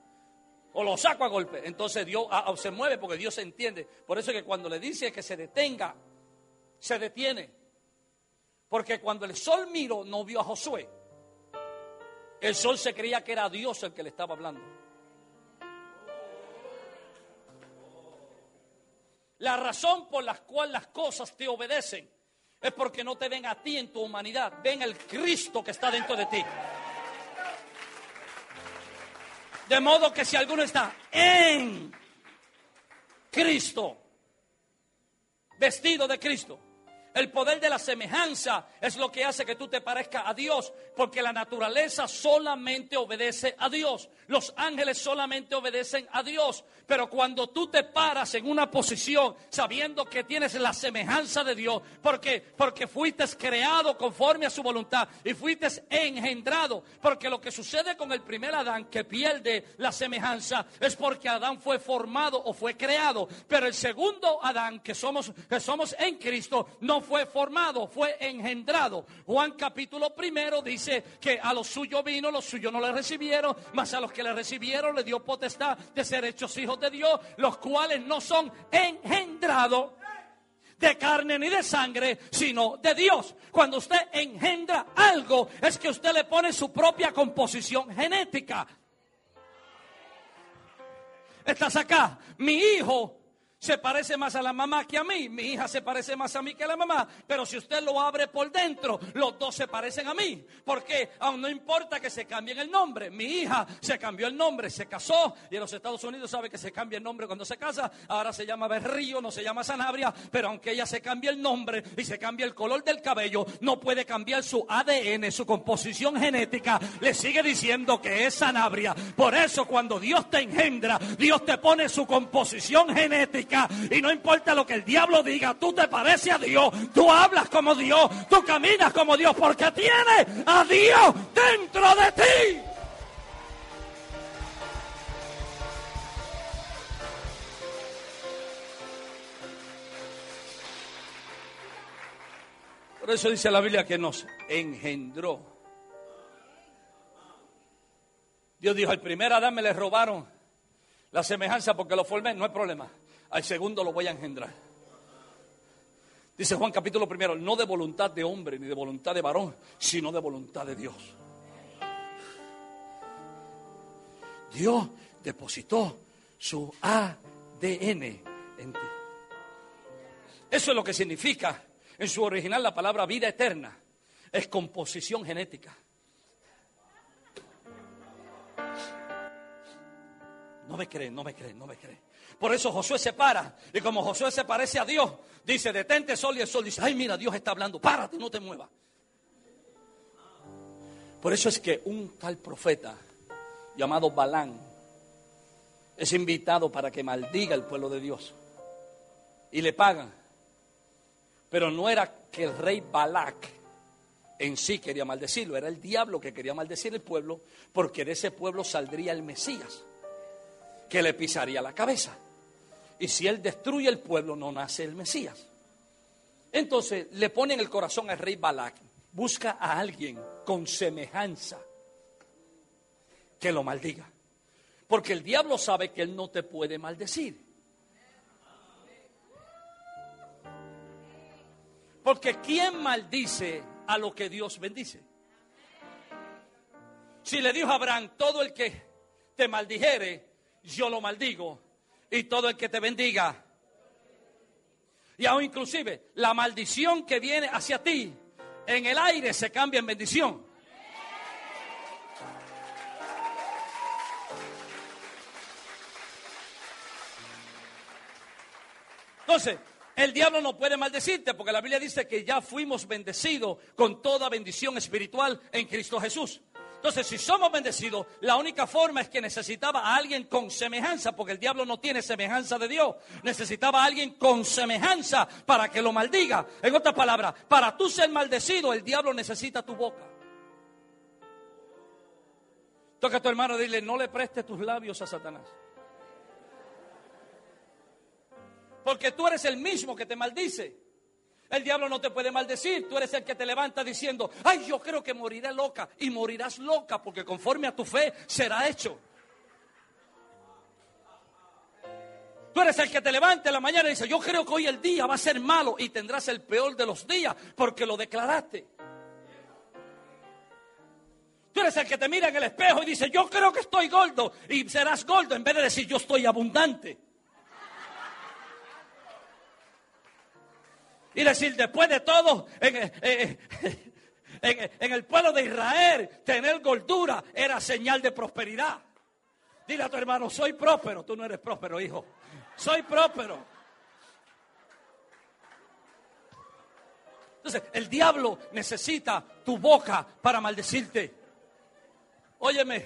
O lo saco a golpe. Entonces Dios ah, se mueve porque Dios se entiende. Por eso es que cuando le dice que se detenga, se detiene. Porque cuando el sol miró, no vio a Josué. El sol se creía que era Dios el que le estaba hablando. La razón por la cual las cosas te obedecen es porque no te ven a ti en tu humanidad, ven el Cristo que está dentro de ti. De modo que si alguno está en Cristo, vestido de Cristo, el poder de la semejanza es lo que hace que tú te parezcas a Dios, porque la naturaleza solamente obedece a Dios. Los ángeles solamente obedecen a Dios. Pero cuando tú te paras en una posición sabiendo que tienes la semejanza de Dios, porque porque fuiste creado conforme a su voluntad y fuiste engendrado, porque lo que sucede con el primer Adán que pierde la semejanza es porque Adán fue formado o fue creado, pero el segundo Adán que somos que somos en Cristo no fue formado, fue engendrado. Juan capítulo primero dice que a los suyos vino, los suyos no le recibieron, mas a los que le recibieron le dio potestad de ser hechos hijos de Dios, los cuales no son engendrados de carne ni de sangre, sino de Dios. Cuando usted engendra algo, es que usted le pone su propia composición genética. Estás acá, mi hijo se parece más a la mamá que a mí. Mi hija se parece más a mí que a la mamá. Pero si usted lo abre por dentro, los dos se parecen a mí. Porque aún no importa que se cambien el nombre. Mi hija se cambió el nombre, se casó. Y en los Estados Unidos sabe que se cambia el nombre cuando se casa. Ahora se llama Berrío, no se llama Sanabria. Pero aunque ella se cambie el nombre y se cambie el color del cabello, no puede cambiar su ADN, su composición genética. Le sigue diciendo que es Sanabria. Por eso cuando Dios te engendra, Dios te pone su composición genética y no importa lo que el diablo diga, tú te pareces a Dios, tú hablas como Dios, tú caminas como Dios, porque tienes a Dios dentro de ti. Por eso dice la Biblia que nos engendró. Dios dijo, al primer Adán me le robaron la semejanza porque lo formé, no hay problema al segundo lo voy a engendrar. Dice Juan capítulo primero, no de voluntad de hombre ni de voluntad de varón, sino de voluntad de Dios. Dios depositó su ADN en ti. Eso es lo que significa en su original la palabra vida eterna. Es composición genética. No me creen, no me creen, no me creen. Por eso Josué se para. Y como Josué se parece a Dios, dice, detente sol y el sol dice, ay mira, Dios está hablando, párate, no te muevas. Por eso es que un tal profeta llamado Balán es invitado para que maldiga el pueblo de Dios. Y le pagan. Pero no era que el rey Balac en sí quería maldecirlo, era el diablo que quería maldecir el pueblo, porque de ese pueblo saldría el Mesías, que le pisaría la cabeza. Y si él destruye el pueblo, no nace el Mesías. Entonces le pone en el corazón al rey Balac, busca a alguien con semejanza que lo maldiga. Porque el diablo sabe que él no te puede maldecir. Porque ¿quién maldice a lo que Dios bendice? Si le dijo a Abraham, todo el que te maldijere, yo lo maldigo y todo el que te bendiga. Y aún inclusive la maldición que viene hacia ti en el aire se cambia en bendición. Entonces, el diablo no puede maldecirte porque la Biblia dice que ya fuimos bendecidos con toda bendición espiritual en Cristo Jesús. Entonces, si somos bendecidos, la única forma es que necesitaba a alguien con semejanza, porque el diablo no tiene semejanza de Dios. Necesitaba a alguien con semejanza para que lo maldiga. En otras palabras, para tú ser maldecido, el diablo necesita tu boca. Toca a tu hermano y dile, no le prestes tus labios a Satanás. Porque tú eres el mismo que te maldice. El diablo no te puede maldecir. Tú eres el que te levanta diciendo, ay, yo creo que moriré loca. Y morirás loca porque conforme a tu fe será hecho. Tú eres el que te levanta en la mañana y dice, yo creo que hoy el día va a ser malo y tendrás el peor de los días porque lo declaraste. Tú eres el que te mira en el espejo y dice, yo creo que estoy gordo y serás gordo en vez de decir, yo estoy abundante. Y decir, después de todo, en, en, el pueblo de Israel, tener gordura era señal de prosperidad. Dile a tu hermano, soy próspero. Tú no eres próspero, hijo. Soy próspero. Entonces, el diablo necesita tu boca para maldecirte. Óyeme,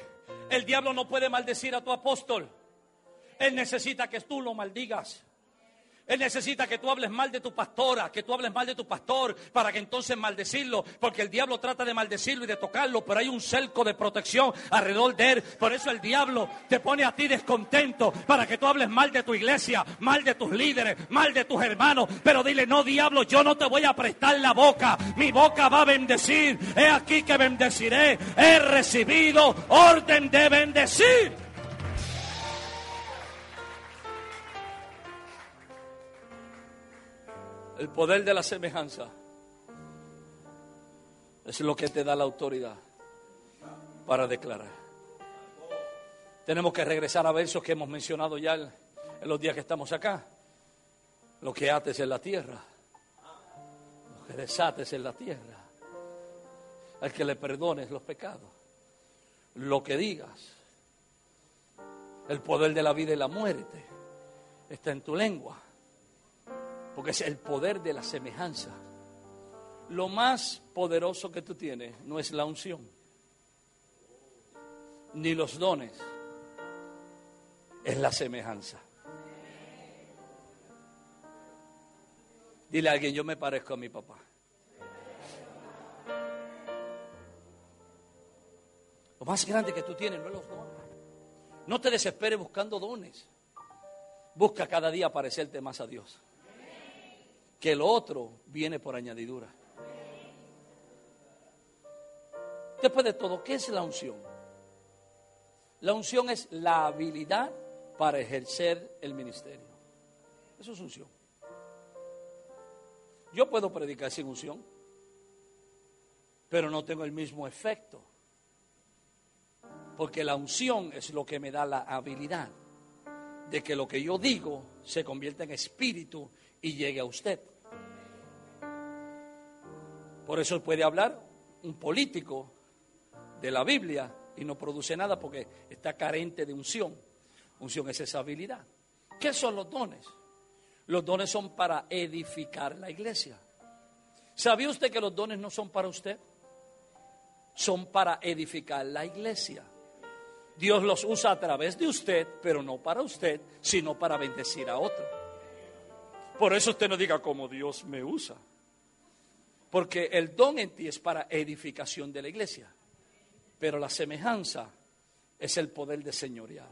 el diablo no puede maldecir a tu apóstol. Él necesita que tú lo maldigas. Él necesita que tú hables mal de tu pastora, que tú hables mal de tu pastor, para que entonces maldecirlo, porque el diablo trata de maldecirlo y de tocarlo, pero hay un cerco de protección alrededor de él. Por eso el diablo te pone a ti descontento, para que tú hables mal de tu iglesia, mal de tus líderes, mal de tus hermanos. Pero dile, no diablo, yo no te voy a prestar la boca, mi boca va a bendecir. He aquí que bendeciré, he recibido orden de bendecir. El poder de la semejanza es lo que te da la autoridad para declarar. Tenemos que regresar a versos que hemos mencionado ya en los días que estamos acá. Lo que ates en la tierra, lo que desates en la tierra, al que le perdones los pecados, lo que digas. El poder de la vida y la muerte está en tu lengua porque es el poder de la semejanza. Lo más poderoso que tú tienes no es la unción, ni los dones, es la semejanza. Dile a alguien, yo me parezco a mi papá. Lo más grande que tú tienes no es los dones. No te desesperes buscando dones. Busca cada día parecerte más a Dios que lo otro viene por añadidura. Después de todo, ¿qué es la unción? La unción es la habilidad para ejercer el ministerio. Eso es unción. Yo puedo predicar sin unción, pero no tengo el mismo efecto. Porque la unción es lo que me da la habilidad de que lo que yo digo se convierta en espíritu y llegue a usted. Por eso puede hablar un político de la Biblia y no produce nada porque está carente de unción. Unción es esa habilidad. ¿Qué son los dones? Los dones son para edificar la iglesia. ¿Sabía usted que los dones no son para usted? Son para edificar la iglesia. Dios los usa a través de usted, pero no para usted, sino para bendecir a otro. Por eso usted no diga como Dios me usa. Porque el don en ti es para edificación de la iglesia. Pero la semejanza es el poder de señorear.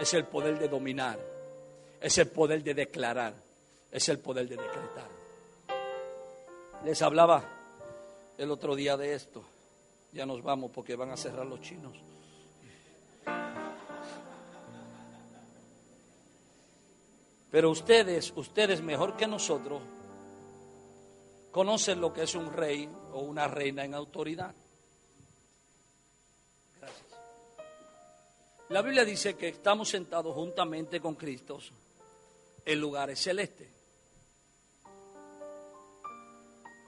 Es el poder de dominar. Es el poder de declarar. Es el poder de decretar. Les hablaba el otro día de esto. Ya nos vamos porque van a cerrar los chinos. Pero ustedes, ustedes mejor que nosotros, conocen lo que es un rey o una reina en autoridad. Gracias. La Biblia dice que estamos sentados juntamente con Cristo en lugares celestes.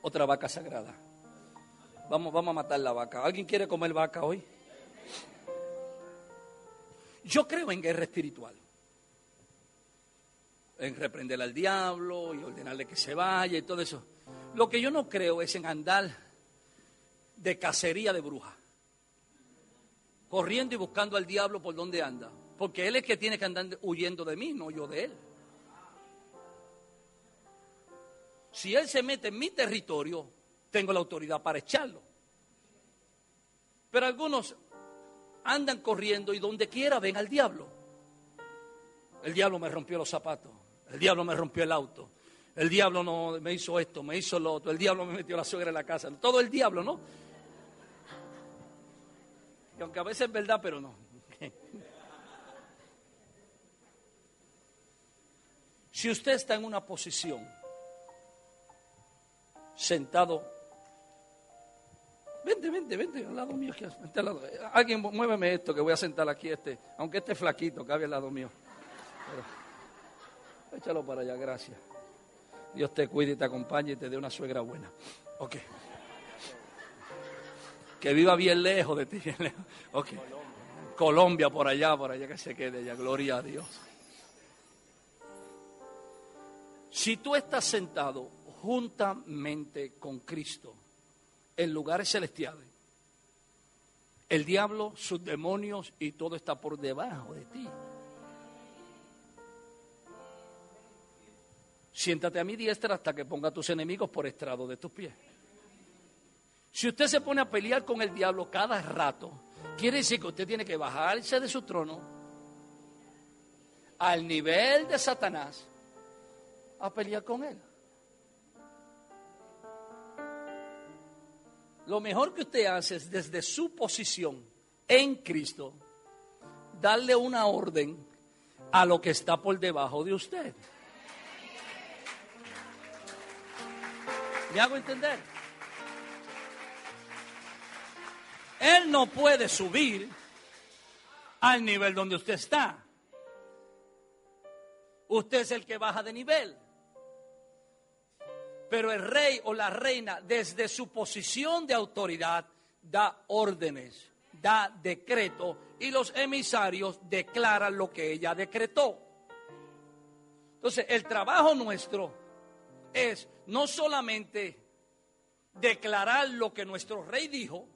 Otra vaca sagrada. Vamos, vamos a matar la vaca. ¿Alguien quiere comer vaca hoy? Yo creo en guerra espiritual. En reprender al diablo y ordenarle que se vaya y todo eso. Lo que yo no creo es en andar de cacería de brujas, corriendo y buscando al diablo por donde anda, porque él es que tiene que andar huyendo de mí, no yo de él. Si él se mete en mi territorio, tengo la autoridad para echarlo. Pero algunos andan corriendo y donde quiera ven al diablo. El diablo me rompió los zapatos, el diablo me rompió el auto, el diablo no me hizo esto, me hizo lo otro, el diablo me metió la suegra en la casa, todo el diablo, ¿no? Y aunque a veces es verdad, pero no. Si usted está en una posición sentado, vente, vente, vente al lado mío. Vente al lado. Alguien muéveme esto que voy a sentar aquí este, aunque este flaquito cabe al lado mío. échalo para allá, gracias. Dios te cuide y te acompañe y te dé una suegra buena. Ok. Que viva bien lejos de ti, bien. Ok. Colombia por allá, por allá que se quede ya. Gloria a Dios. Si tú estás sentado juntamente con Cristo en lugares celestiales, el diablo, sus demonios y todo está por debajo de ti. Siéntate a mi diestra hasta que ponga a tus enemigos por estrado de tus pies. Si usted se pone a pelear con el diablo cada rato, quiere decir que usted tiene que bajarse de su trono al nivel de Satanás a pelear con él. Lo mejor que usted hace es desde su posición en Cristo darle una orden a lo que está por debajo de usted. ¿Me hago entender? Él no puede subir al nivel donde usted está. Usted es el que baja de nivel. Pero el rey o la reina, desde su posición de autoridad, da órdenes, da decreto y los emisarios declaran lo que ella decretó. Entonces, el trabajo nuestro es no solamente declarar lo que nuestro rey dijo,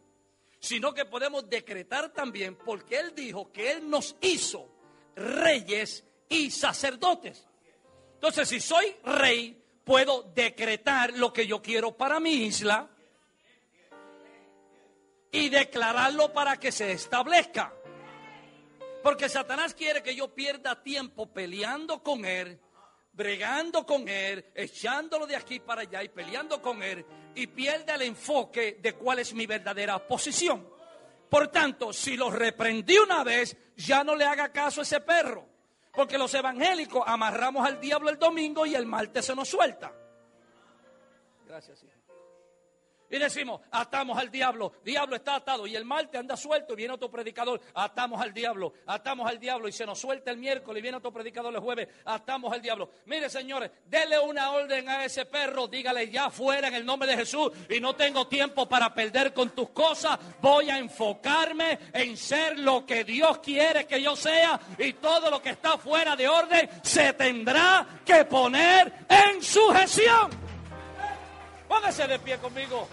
sino que podemos decretar también porque él dijo que él nos hizo reyes y sacerdotes. Entonces, si soy rey, puedo decretar lo que yo quiero para mi isla y declararlo para que se establezca. Porque Satanás quiere que yo pierda tiempo peleando con él bregando con él, echándolo de aquí para allá y peleando con él, y pierde el enfoque de cuál es mi verdadera posición. Por tanto, si lo reprendí una vez, ya no le haga caso a ese perro. Porque los evangélicos amarramos al diablo el domingo y el martes se nos suelta. Gracias. Y decimos, atamos al diablo, diablo está atado. Y el martes anda suelto y viene otro predicador, atamos al diablo, atamos al diablo. Y se nos suelta el miércoles y viene otro predicador el jueves, atamos al diablo. Mire, señores, dele una orden a ese perro, dígale ya fuera en el nombre de Jesús. Y no tengo tiempo para perder con tus cosas. Voy a enfocarme en ser lo que Dios quiere que yo sea. Y todo lo que está fuera de orden se tendrá que poner en sujeción. Póngase de pie conmigo.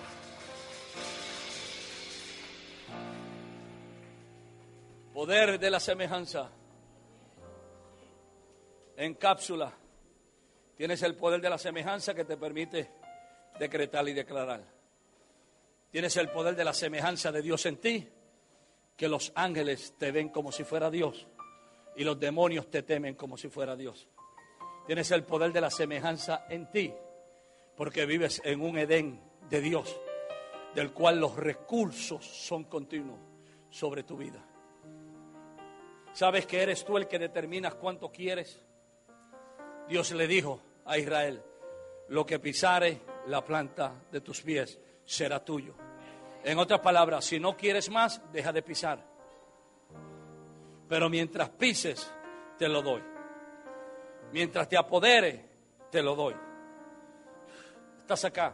Poder de la semejanza. En cápsula. Tienes el poder de la semejanza que te permite decretar y declarar. Tienes el poder de la semejanza de Dios en ti, que los ángeles te ven como si fuera Dios y los demonios te temen como si fuera Dios. Tienes el poder de la semejanza en ti, porque vives en un Edén de Dios, del cual los recursos son continuos sobre tu vida. ¿Sabes que eres tú el que determinas cuánto quieres? Dios le dijo a Israel, lo que pisare la planta de tus pies será tuyo. En otras palabras, si no quieres más, deja de pisar. Pero mientras pises, te lo doy. Mientras te apodere, te lo doy. Acá.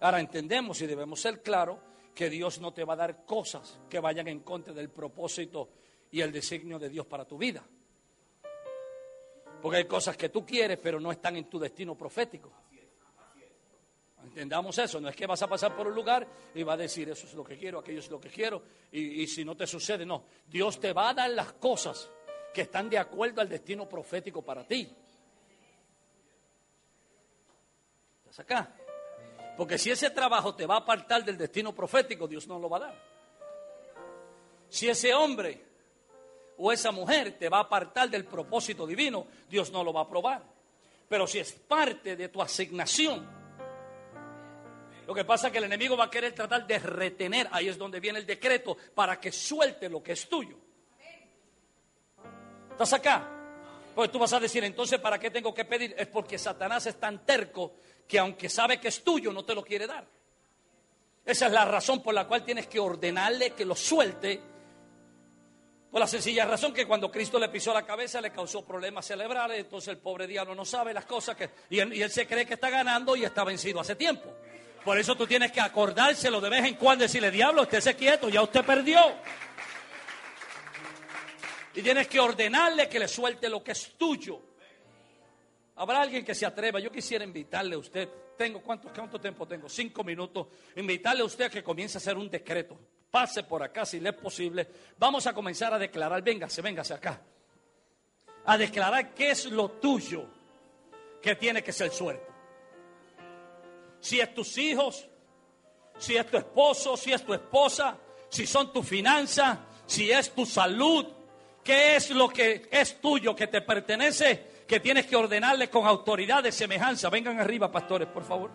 Ahora entendemos y debemos ser claros que Dios no te va a dar cosas que vayan en contra del propósito y el designio de Dios para tu vida. Porque hay cosas que tú quieres, pero no están en tu destino profético. Entendamos eso, no es que vas a pasar por un lugar y va a decir eso es lo que quiero, aquello es lo que quiero, y, y si no te sucede, no. Dios te va a dar las cosas que están de acuerdo al destino profético para ti. ¿Estás acá? Porque si ese trabajo te va a apartar del destino profético, Dios no lo va a dar. Si ese hombre o esa mujer te va a apartar del propósito divino, Dios no lo va a aprobar. Pero si es parte de tu asignación, lo que pasa es que el enemigo va a querer tratar de retener, ahí es donde viene el decreto, para que suelte lo que es tuyo. ¿Estás acá? Porque tú vas a decir, entonces, ¿para qué tengo que pedir? Es porque Satanás es tan terco que aunque sabe que es tuyo, no te lo quiere dar. Esa es la razón por la cual tienes que ordenarle que lo suelte. Por la sencilla razón que cuando Cristo le pisó la cabeza le causó problemas cerebrales, entonces el pobre diablo no sabe las cosas que, y él, se cree que está ganando y está vencido hace tiempo. Por eso tú tienes que acordárselo de vez en cuando, decirle, diablo, estése quieto, ya usted perdió. Y tienes que ordenarle que le suelte lo que es tuyo. Habrá alguien que se atreva. Yo quisiera invitarle a usted. Tengo cuánto, cuánto tiempo tengo? Cinco minutos. Invitarle a usted a que comience a hacer un decreto. Pase por acá si le es posible. Vamos a comenzar a declarar. Véngase, véngase acá. A declarar qué es lo tuyo que tiene que ser suelto. Si es tus hijos, si es tu esposo, si es tu esposa, si son tus finanzas, si es tu salud, ¿Qué es lo que es tuyo, que te pertenece, que tienes que ordenarle con autoridad de semejanza? Vengan arriba, pastores, por favor.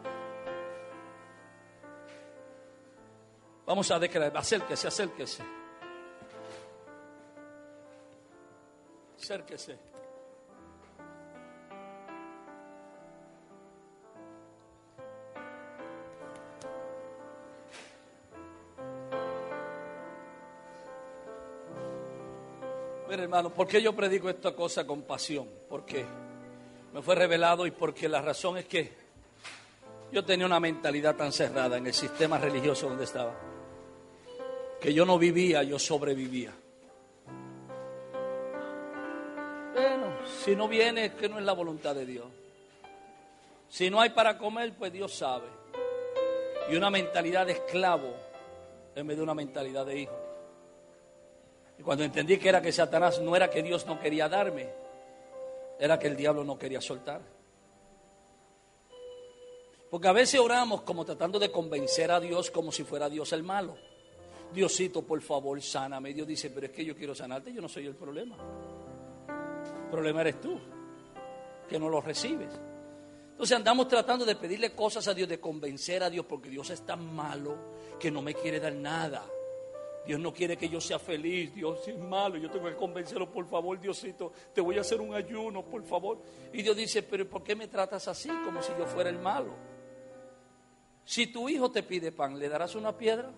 Vamos a declarar, acérquese, acérquese. Acérquese. Hermano, ¿por qué yo predico esta cosa con pasión? Porque me fue revelado y porque la razón es que yo tenía una mentalidad tan cerrada en el sistema religioso donde estaba, que yo no vivía, yo sobrevivía. Bueno, si no viene es que no es la voluntad de Dios. Si no hay para comer, pues Dios sabe. Y una mentalidad de esclavo en vez de una mentalidad de hijo. Y cuando entendí que era que Satanás no era que Dios no quería darme, era que el diablo no quería soltar. Porque a veces oramos como tratando de convencer a Dios como si fuera Dios el malo. Diosito, por favor, sáname. Dios dice, pero es que yo quiero sanarte, yo no soy el problema. El problema eres tú, que no lo recibes. Entonces andamos tratando de pedirle cosas a Dios, de convencer a Dios, porque Dios es tan malo que no me quiere dar nada. Dios no quiere que yo sea feliz, Dios es malo, yo tengo que convencerlo, por favor, Diosito, te voy a hacer un ayuno, por favor. Y Dios dice, pero ¿por qué me tratas así, como si yo fuera el malo? Si tu hijo te pide pan, ¿le darás una piedra?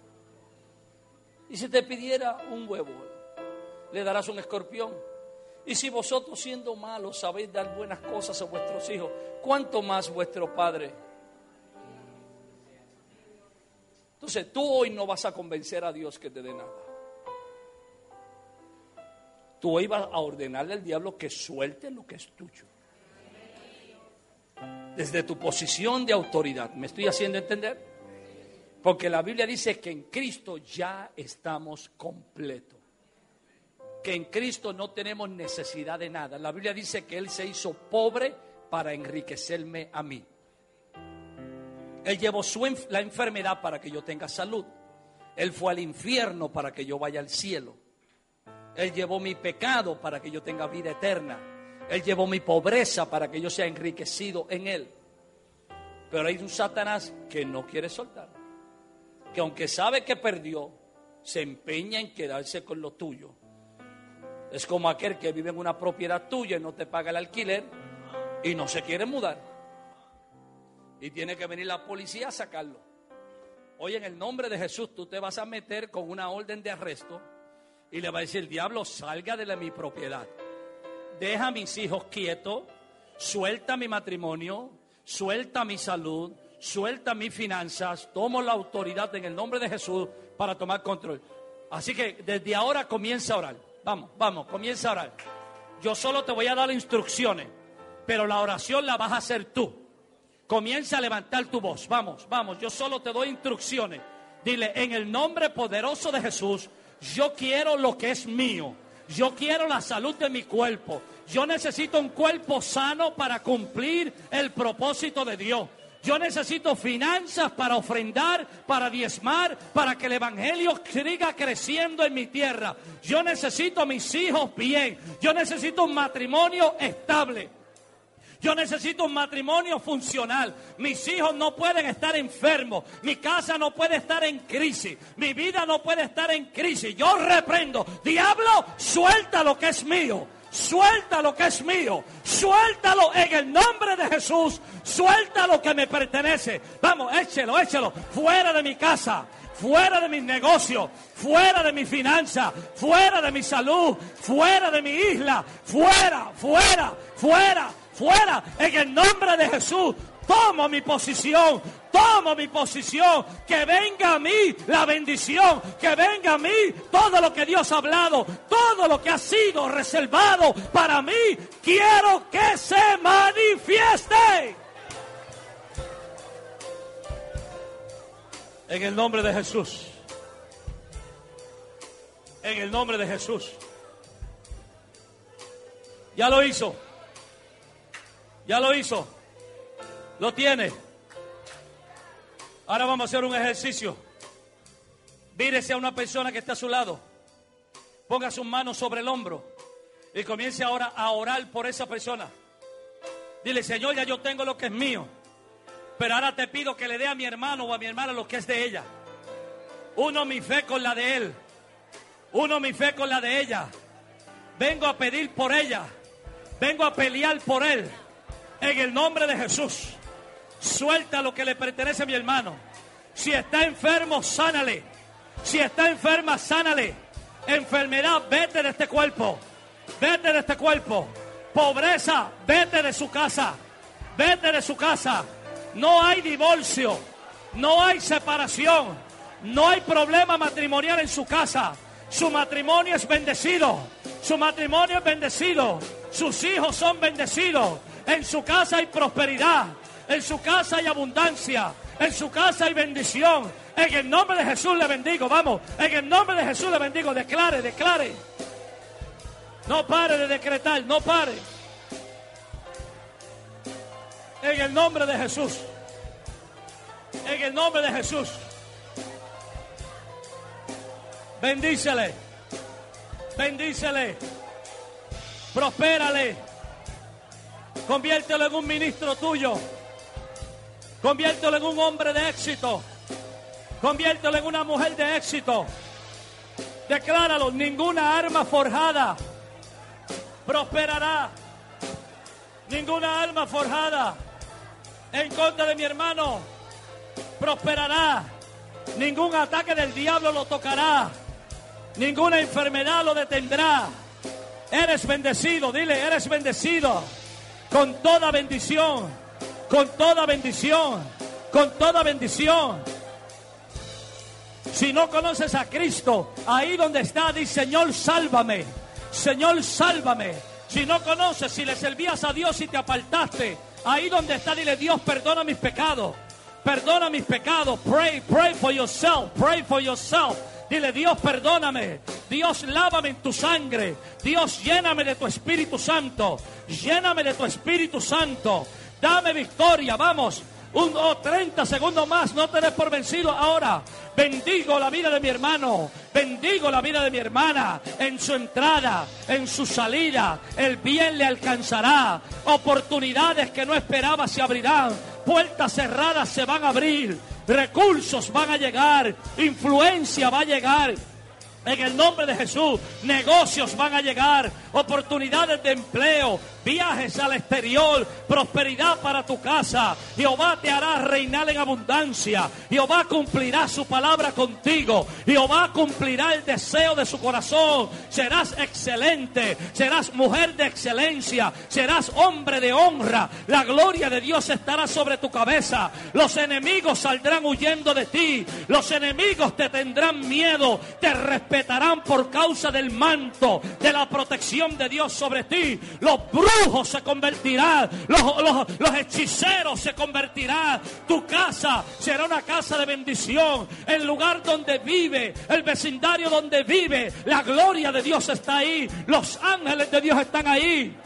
Y si te pidiera un huevo, ¿le darás un escorpión? Y si vosotros siendo malos sabéis dar buenas cosas a vuestros hijos, ¿cuánto más vuestro Padre? Entonces tú hoy no vas a convencer a Dios que te dé nada. Tú hoy vas a ordenarle al diablo que suelte lo que es tuyo. Desde tu posición de autoridad. ¿Me estoy haciendo entender? Porque la Biblia dice que en Cristo ya estamos completos. Que en Cristo no tenemos necesidad de nada. La Biblia dice que Él se hizo pobre para enriquecerme a mí. Él llevó su, la enfermedad para que yo tenga salud. Él fue al infierno para que yo vaya al cielo. Él llevó mi pecado para que yo tenga vida eterna. Él llevó mi pobreza para que yo sea enriquecido en Él. Pero hay un Satanás que no quiere soltar. Que aunque sabe que perdió, se empeña en quedarse con lo tuyo. Es como aquel que vive en una propiedad tuya y no te paga el alquiler y no se quiere mudar. Y tiene que venir la policía a sacarlo. Hoy en el nombre de Jesús tú te vas a meter con una orden de arresto y le va a decir, diablo, salga de mi propiedad. Deja a mis hijos quietos, suelta mi matrimonio, suelta mi salud, suelta mis finanzas, tomo la autoridad en el nombre de Jesús para tomar control. Así que desde ahora comienza a orar. Vamos, vamos, comienza a orar. Yo solo te voy a dar instrucciones, pero la oración la vas a hacer tú. Comienza a levantar tu voz. Vamos, vamos, yo solo te doy instrucciones. Dile, en el nombre poderoso de Jesús, yo quiero lo que es mío. Yo quiero la salud de mi cuerpo. Yo necesito un cuerpo sano para cumplir el propósito de Dios. Yo necesito finanzas para ofrendar, para diezmar, para que el Evangelio siga creciendo en mi tierra. Yo necesito mis hijos bien. Yo necesito un matrimonio estable. Yo necesito un matrimonio funcional. Mis hijos no pueden estar enfermos. Mi casa no puede estar en crisis. Mi vida no puede estar en crisis. Yo reprendo. Diablo, suelta lo que es mío. Suelta lo que es mío. Suéltalo en el nombre de Jesús. Suelta lo que me pertenece. Vamos, échelo, échelo. Fuera de mi casa. Fuera de mis negocios, fuera de mi finanza, fuera de mi salud, fuera de mi isla, fuera, fuera, fuera, fuera, en el nombre de Jesús. Tomo mi posición, tomo mi posición, que venga a mí la bendición, que venga a mí todo lo que Dios ha hablado, todo lo que ha sido reservado para mí, quiero que se manifieste. En el nombre de Jesús. En el nombre de Jesús. Ya lo hizo. Ya lo hizo. Lo tiene. Ahora vamos a hacer un ejercicio. Vírese a una persona que está a su lado. Ponga sus manos sobre el hombro. Y comience ahora a orar por esa persona. Dile, Señor, ya yo tengo lo que es mío. Pero ahora te pido que le dé a mi hermano o a mi hermana lo que es de ella. Uno mi fe con la de él. Uno mi fe con la de ella. Vengo a pedir por ella. Vengo a pelear por él. En el nombre de Jesús. Suelta lo que le pertenece a mi hermano. Si está enfermo, sánale. Si está enferma, sánale. Enfermedad, vete de este cuerpo. Vete de este cuerpo. Pobreza, vete de su casa. Vete de su casa. No hay divorcio. No hay separación. No hay problema matrimonial en su casa. Su matrimonio es bendecido. Su matrimonio es bendecido. Sus hijos son bendecidos. En su casa hay prosperidad. En su casa hay abundancia. En su casa hay bendición. En el nombre de Jesús le bendigo. Vamos. En el nombre de Jesús le bendigo. Declare, declare. No pare de decretar. No pare. En el nombre de Jesús. En el nombre de Jesús. Bendícele. Bendícele. Prospérale. Conviértelo en un ministro tuyo. Conviértelo en un hombre de éxito. Conviértelo en una mujer de éxito. Decláralo, ninguna arma forjada prosperará. Ninguna arma forjada en contra de mi hermano prosperará. Ningún ataque del diablo lo tocará. Ninguna enfermedad lo detendrá. Eres bendecido, dile, eres bendecido con toda bendición, con toda bendición, con toda bendición. Si no conoces a Cristo, ahí donde está, dice, Señor, sálvame. Señor, sálvame. Si no conoces, si le servías a Dios y te apartaste, ahí donde está, dile, Dios, perdona mis pecados. Perdona mis pecados. Pray, pray for yourself. Pray for yourself. Dile, Dios, perdóname. Dios, lávame en tu sangre. Dios, lléname de tu Espíritu Santo. Lléname de tu Espíritu Santo. Dame victoria. Vamos. Un o 30 segundos más. No te des por vencido ahora. Bendigo la vida de mi hermano. Bendigo la vida de mi hermana. En su entrada, en su salida. El bien le alcanzará. Oportunidades que no esperaba se abrirán. Puertas cerradas se van a abrir. Recursos van a llegar. Influencia va a llegar. En el nombre de Jesús, negocios van a llegar, oportunidades de empleo, viajes al exterior, prosperidad para tu casa. Jehová te hará reinar en abundancia. Jehová cumplirá su palabra contigo. Jehová cumplirá el deseo de su corazón. Serás excelente, serás mujer de excelencia, serás hombre de honra. La gloria de Dios estará sobre tu cabeza. Los enemigos saldrán huyendo de ti. Los enemigos te tendrán miedo, te respetarán por causa del manto, de la protección de Dios sobre ti. Los brujos se convertirán, los, los- los hechiceros se convertirán. Tu casa será una casa de bendición. El lugar donde vive, el vecindario donde vive, la gloria de Dios está ahí. Los ángeles de Dios están ahí.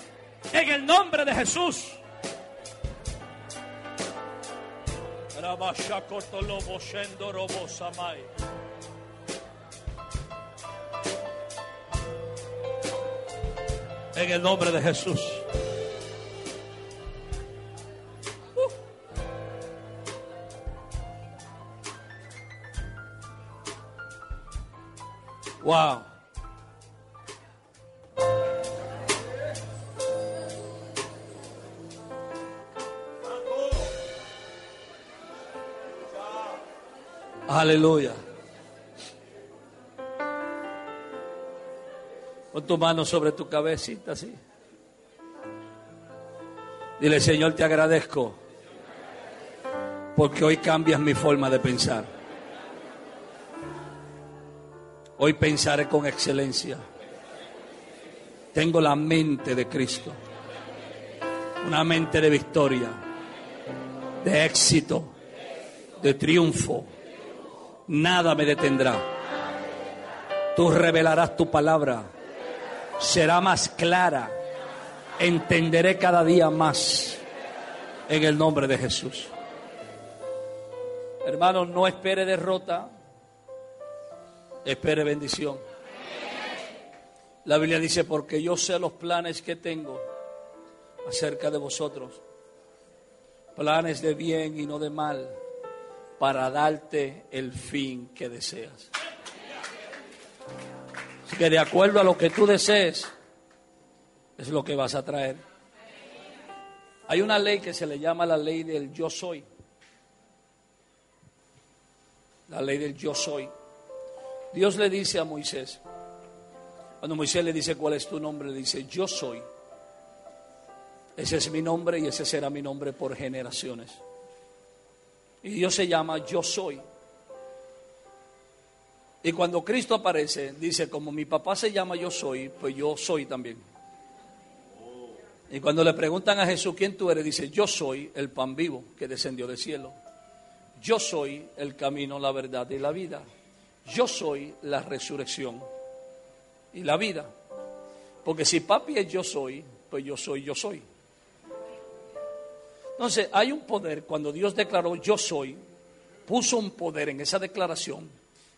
En el nombre de Jesús. En el nombre de Jesús. Uh. Wow. Aleluya. Pon tu mano sobre tu cabecita así. Dile, Señor, te agradezco porque hoy cambias mi forma de pensar. Hoy pensaré con excelencia. Tengo la mente de Cristo. Una mente de victoria, de éxito, de triunfo. Nada me detendrá. Tú revelarás tu palabra. Será más clara. Entenderé cada día más. En el nombre de Jesús. Hermanos, no espere derrota. Espere bendición. La Biblia dice, porque yo sé los planes que tengo acerca de vosotros. Planes de bien y no de mal, para darte el fin que deseas. Que de acuerdo a lo que tú desees, es lo que vas a traer. Hay una ley que se le llama la ley del yo soy. La ley del yo soy. Dios le dice a Moisés, cuando Moisés le dice cuál es tu nombre, le dice, yo soy. Ese es mi nombre y ese será mi nombre por generaciones. Y Dios se llama yo soy. Y cuando Cristo aparece, dice, como mi papá se llama yo soy, pues yo soy también. Y cuando le preguntan a Jesús quién tú eres, dice, yo soy el pan vivo que descendió del cielo. Yo soy el camino, la verdad y la vida. Yo soy la resurrección y la vida. Porque si papi es yo soy, pues yo soy, yo soy. Entonces, hay un poder, cuando Dios declaró yo soy, puso un poder en esa declaración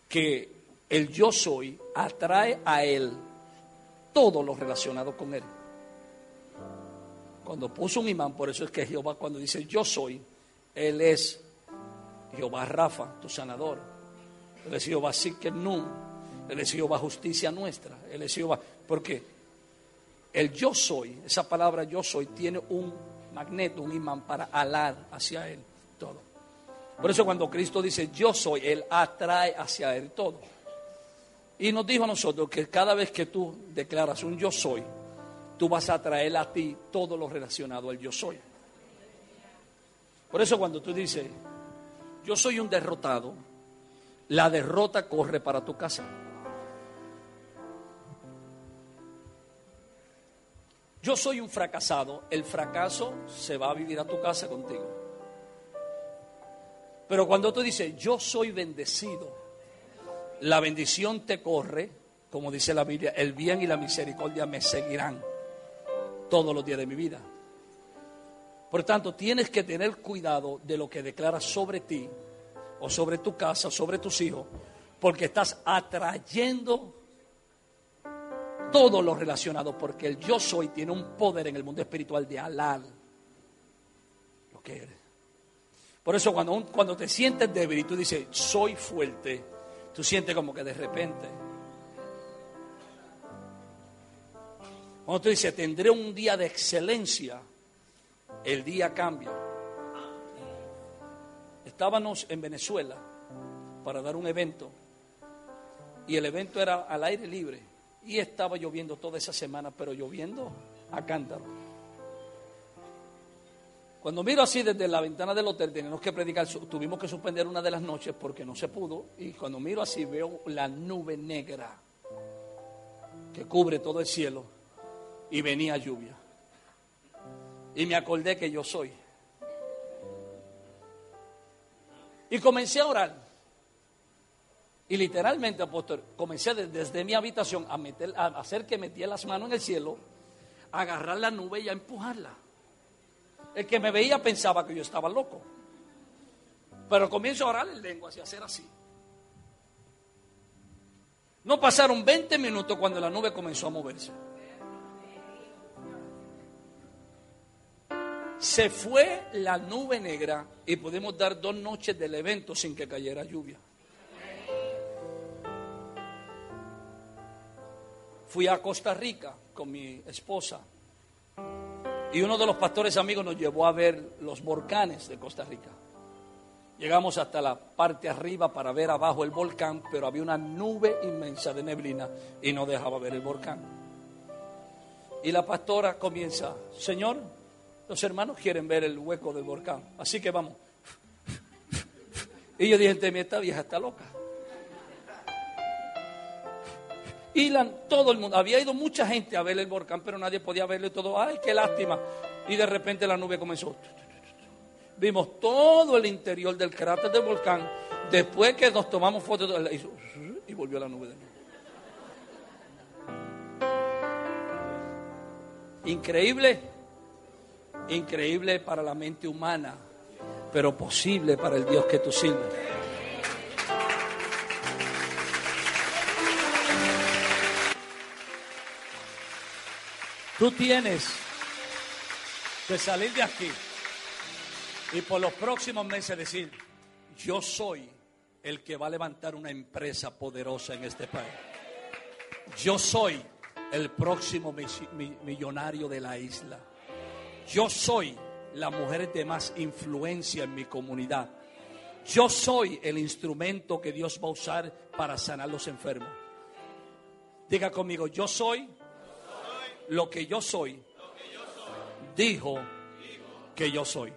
que el yo soy atrae a él todo lo relacionado con él. Cuando puso un imán, por eso es que Jehová cuando dice yo soy, él es Jehová Rafa, tu sanador. Él es Jehová Nun él es Jehová justicia nuestra. Él es Jehová. Porque el yo soy, esa palabra yo soy, tiene un magneto, un imán para alar hacia Él todo. Por eso cuando Cristo dice yo soy, Él atrae hacia Él todo. Y nos dijo a nosotros que cada vez que tú declaras un yo soy, tú vas a atraer a ti todo lo relacionado al yo soy. Por eso cuando tú dices, yo soy un derrotado, la derrota corre para tu casa. yo soy un fracasado, el fracaso se va a vivir a tu casa contigo. Pero cuando tú dices, yo soy bendecido, la bendición te corre, como dice la Biblia, el bien y la misericordia me seguirán todos los días de mi vida. Por tanto, tienes que tener cuidado de lo que declaras sobre ti, o sobre tu casa, o sobre tus hijos, porque estás atrayendo todo lo relacionado, porque el yo soy tiene un poder en el mundo espiritual de alar lo que eres. Por eso cuando, cuando te sientes débil y tú dices, soy fuerte, tú sientes como que de repente, cuando tú dices, tendré un día de excelencia, el día cambia. Estábamos en Venezuela para dar un evento y el evento era al aire libre y estaba lloviendo toda esa semana, pero lloviendo a cántaro. Cuando miro así desde la ventana del hotel, tenemos que predicar, tuvimos que suspender una de las noches porque no se pudo. Y cuando miro así veo la nube negra que cubre todo el cielo y venía lluvia. Y me acordé que yo soy. Y comencé a orar. Y literalmente, apóstol, comencé desde, mi habitación a, meter, a hacer que metía las manos en el cielo, a agarrar la nube y a empujarla. El que me veía pensaba que yo estaba loco. Pero comienzo a orar en lengua y a hacer así. No pasaron 20 minutos cuando la nube comenzó a moverse. Se fue la nube negra y pudimos dar dos noches del evento sin que cayera lluvia. fui a Costa Rica con mi esposa y uno de los pastores amigos nos llevó a ver los volcanes de Costa Rica. Llegamos hasta la parte arriba para ver abajo el volcán, pero había una nube inmensa de neblina y no dejaba ver el volcán. Y la pastora comienza, Señor, los hermanos quieren ver el hueco del volcán, así que vamos. Y yo dije, esta vieja está loca. Y todo el mundo, había ido mucha gente a ver el volcán, pero nadie podía verle todo. Ay, qué lástima. Y de repente la nube comenzó. Vimos todo el interior del cráter del volcán. Después que nos tomamos fotos, y volvió la nube de nuevo. Increíble, increíble para la mente humana, pero posible para el Dios que tú sirves. Tú tienes que salir de aquí y por los próximos meses decir, yo soy el que va a levantar una empresa poderosa en este país. Yo soy el próximo millonario de la isla. Yo soy la mujer de más influencia en mi comunidad. Yo soy el instrumento que Dios va a usar para sanar los enfermos. Diga conmigo, yo soy lo que yo soy, dijo que yo soy.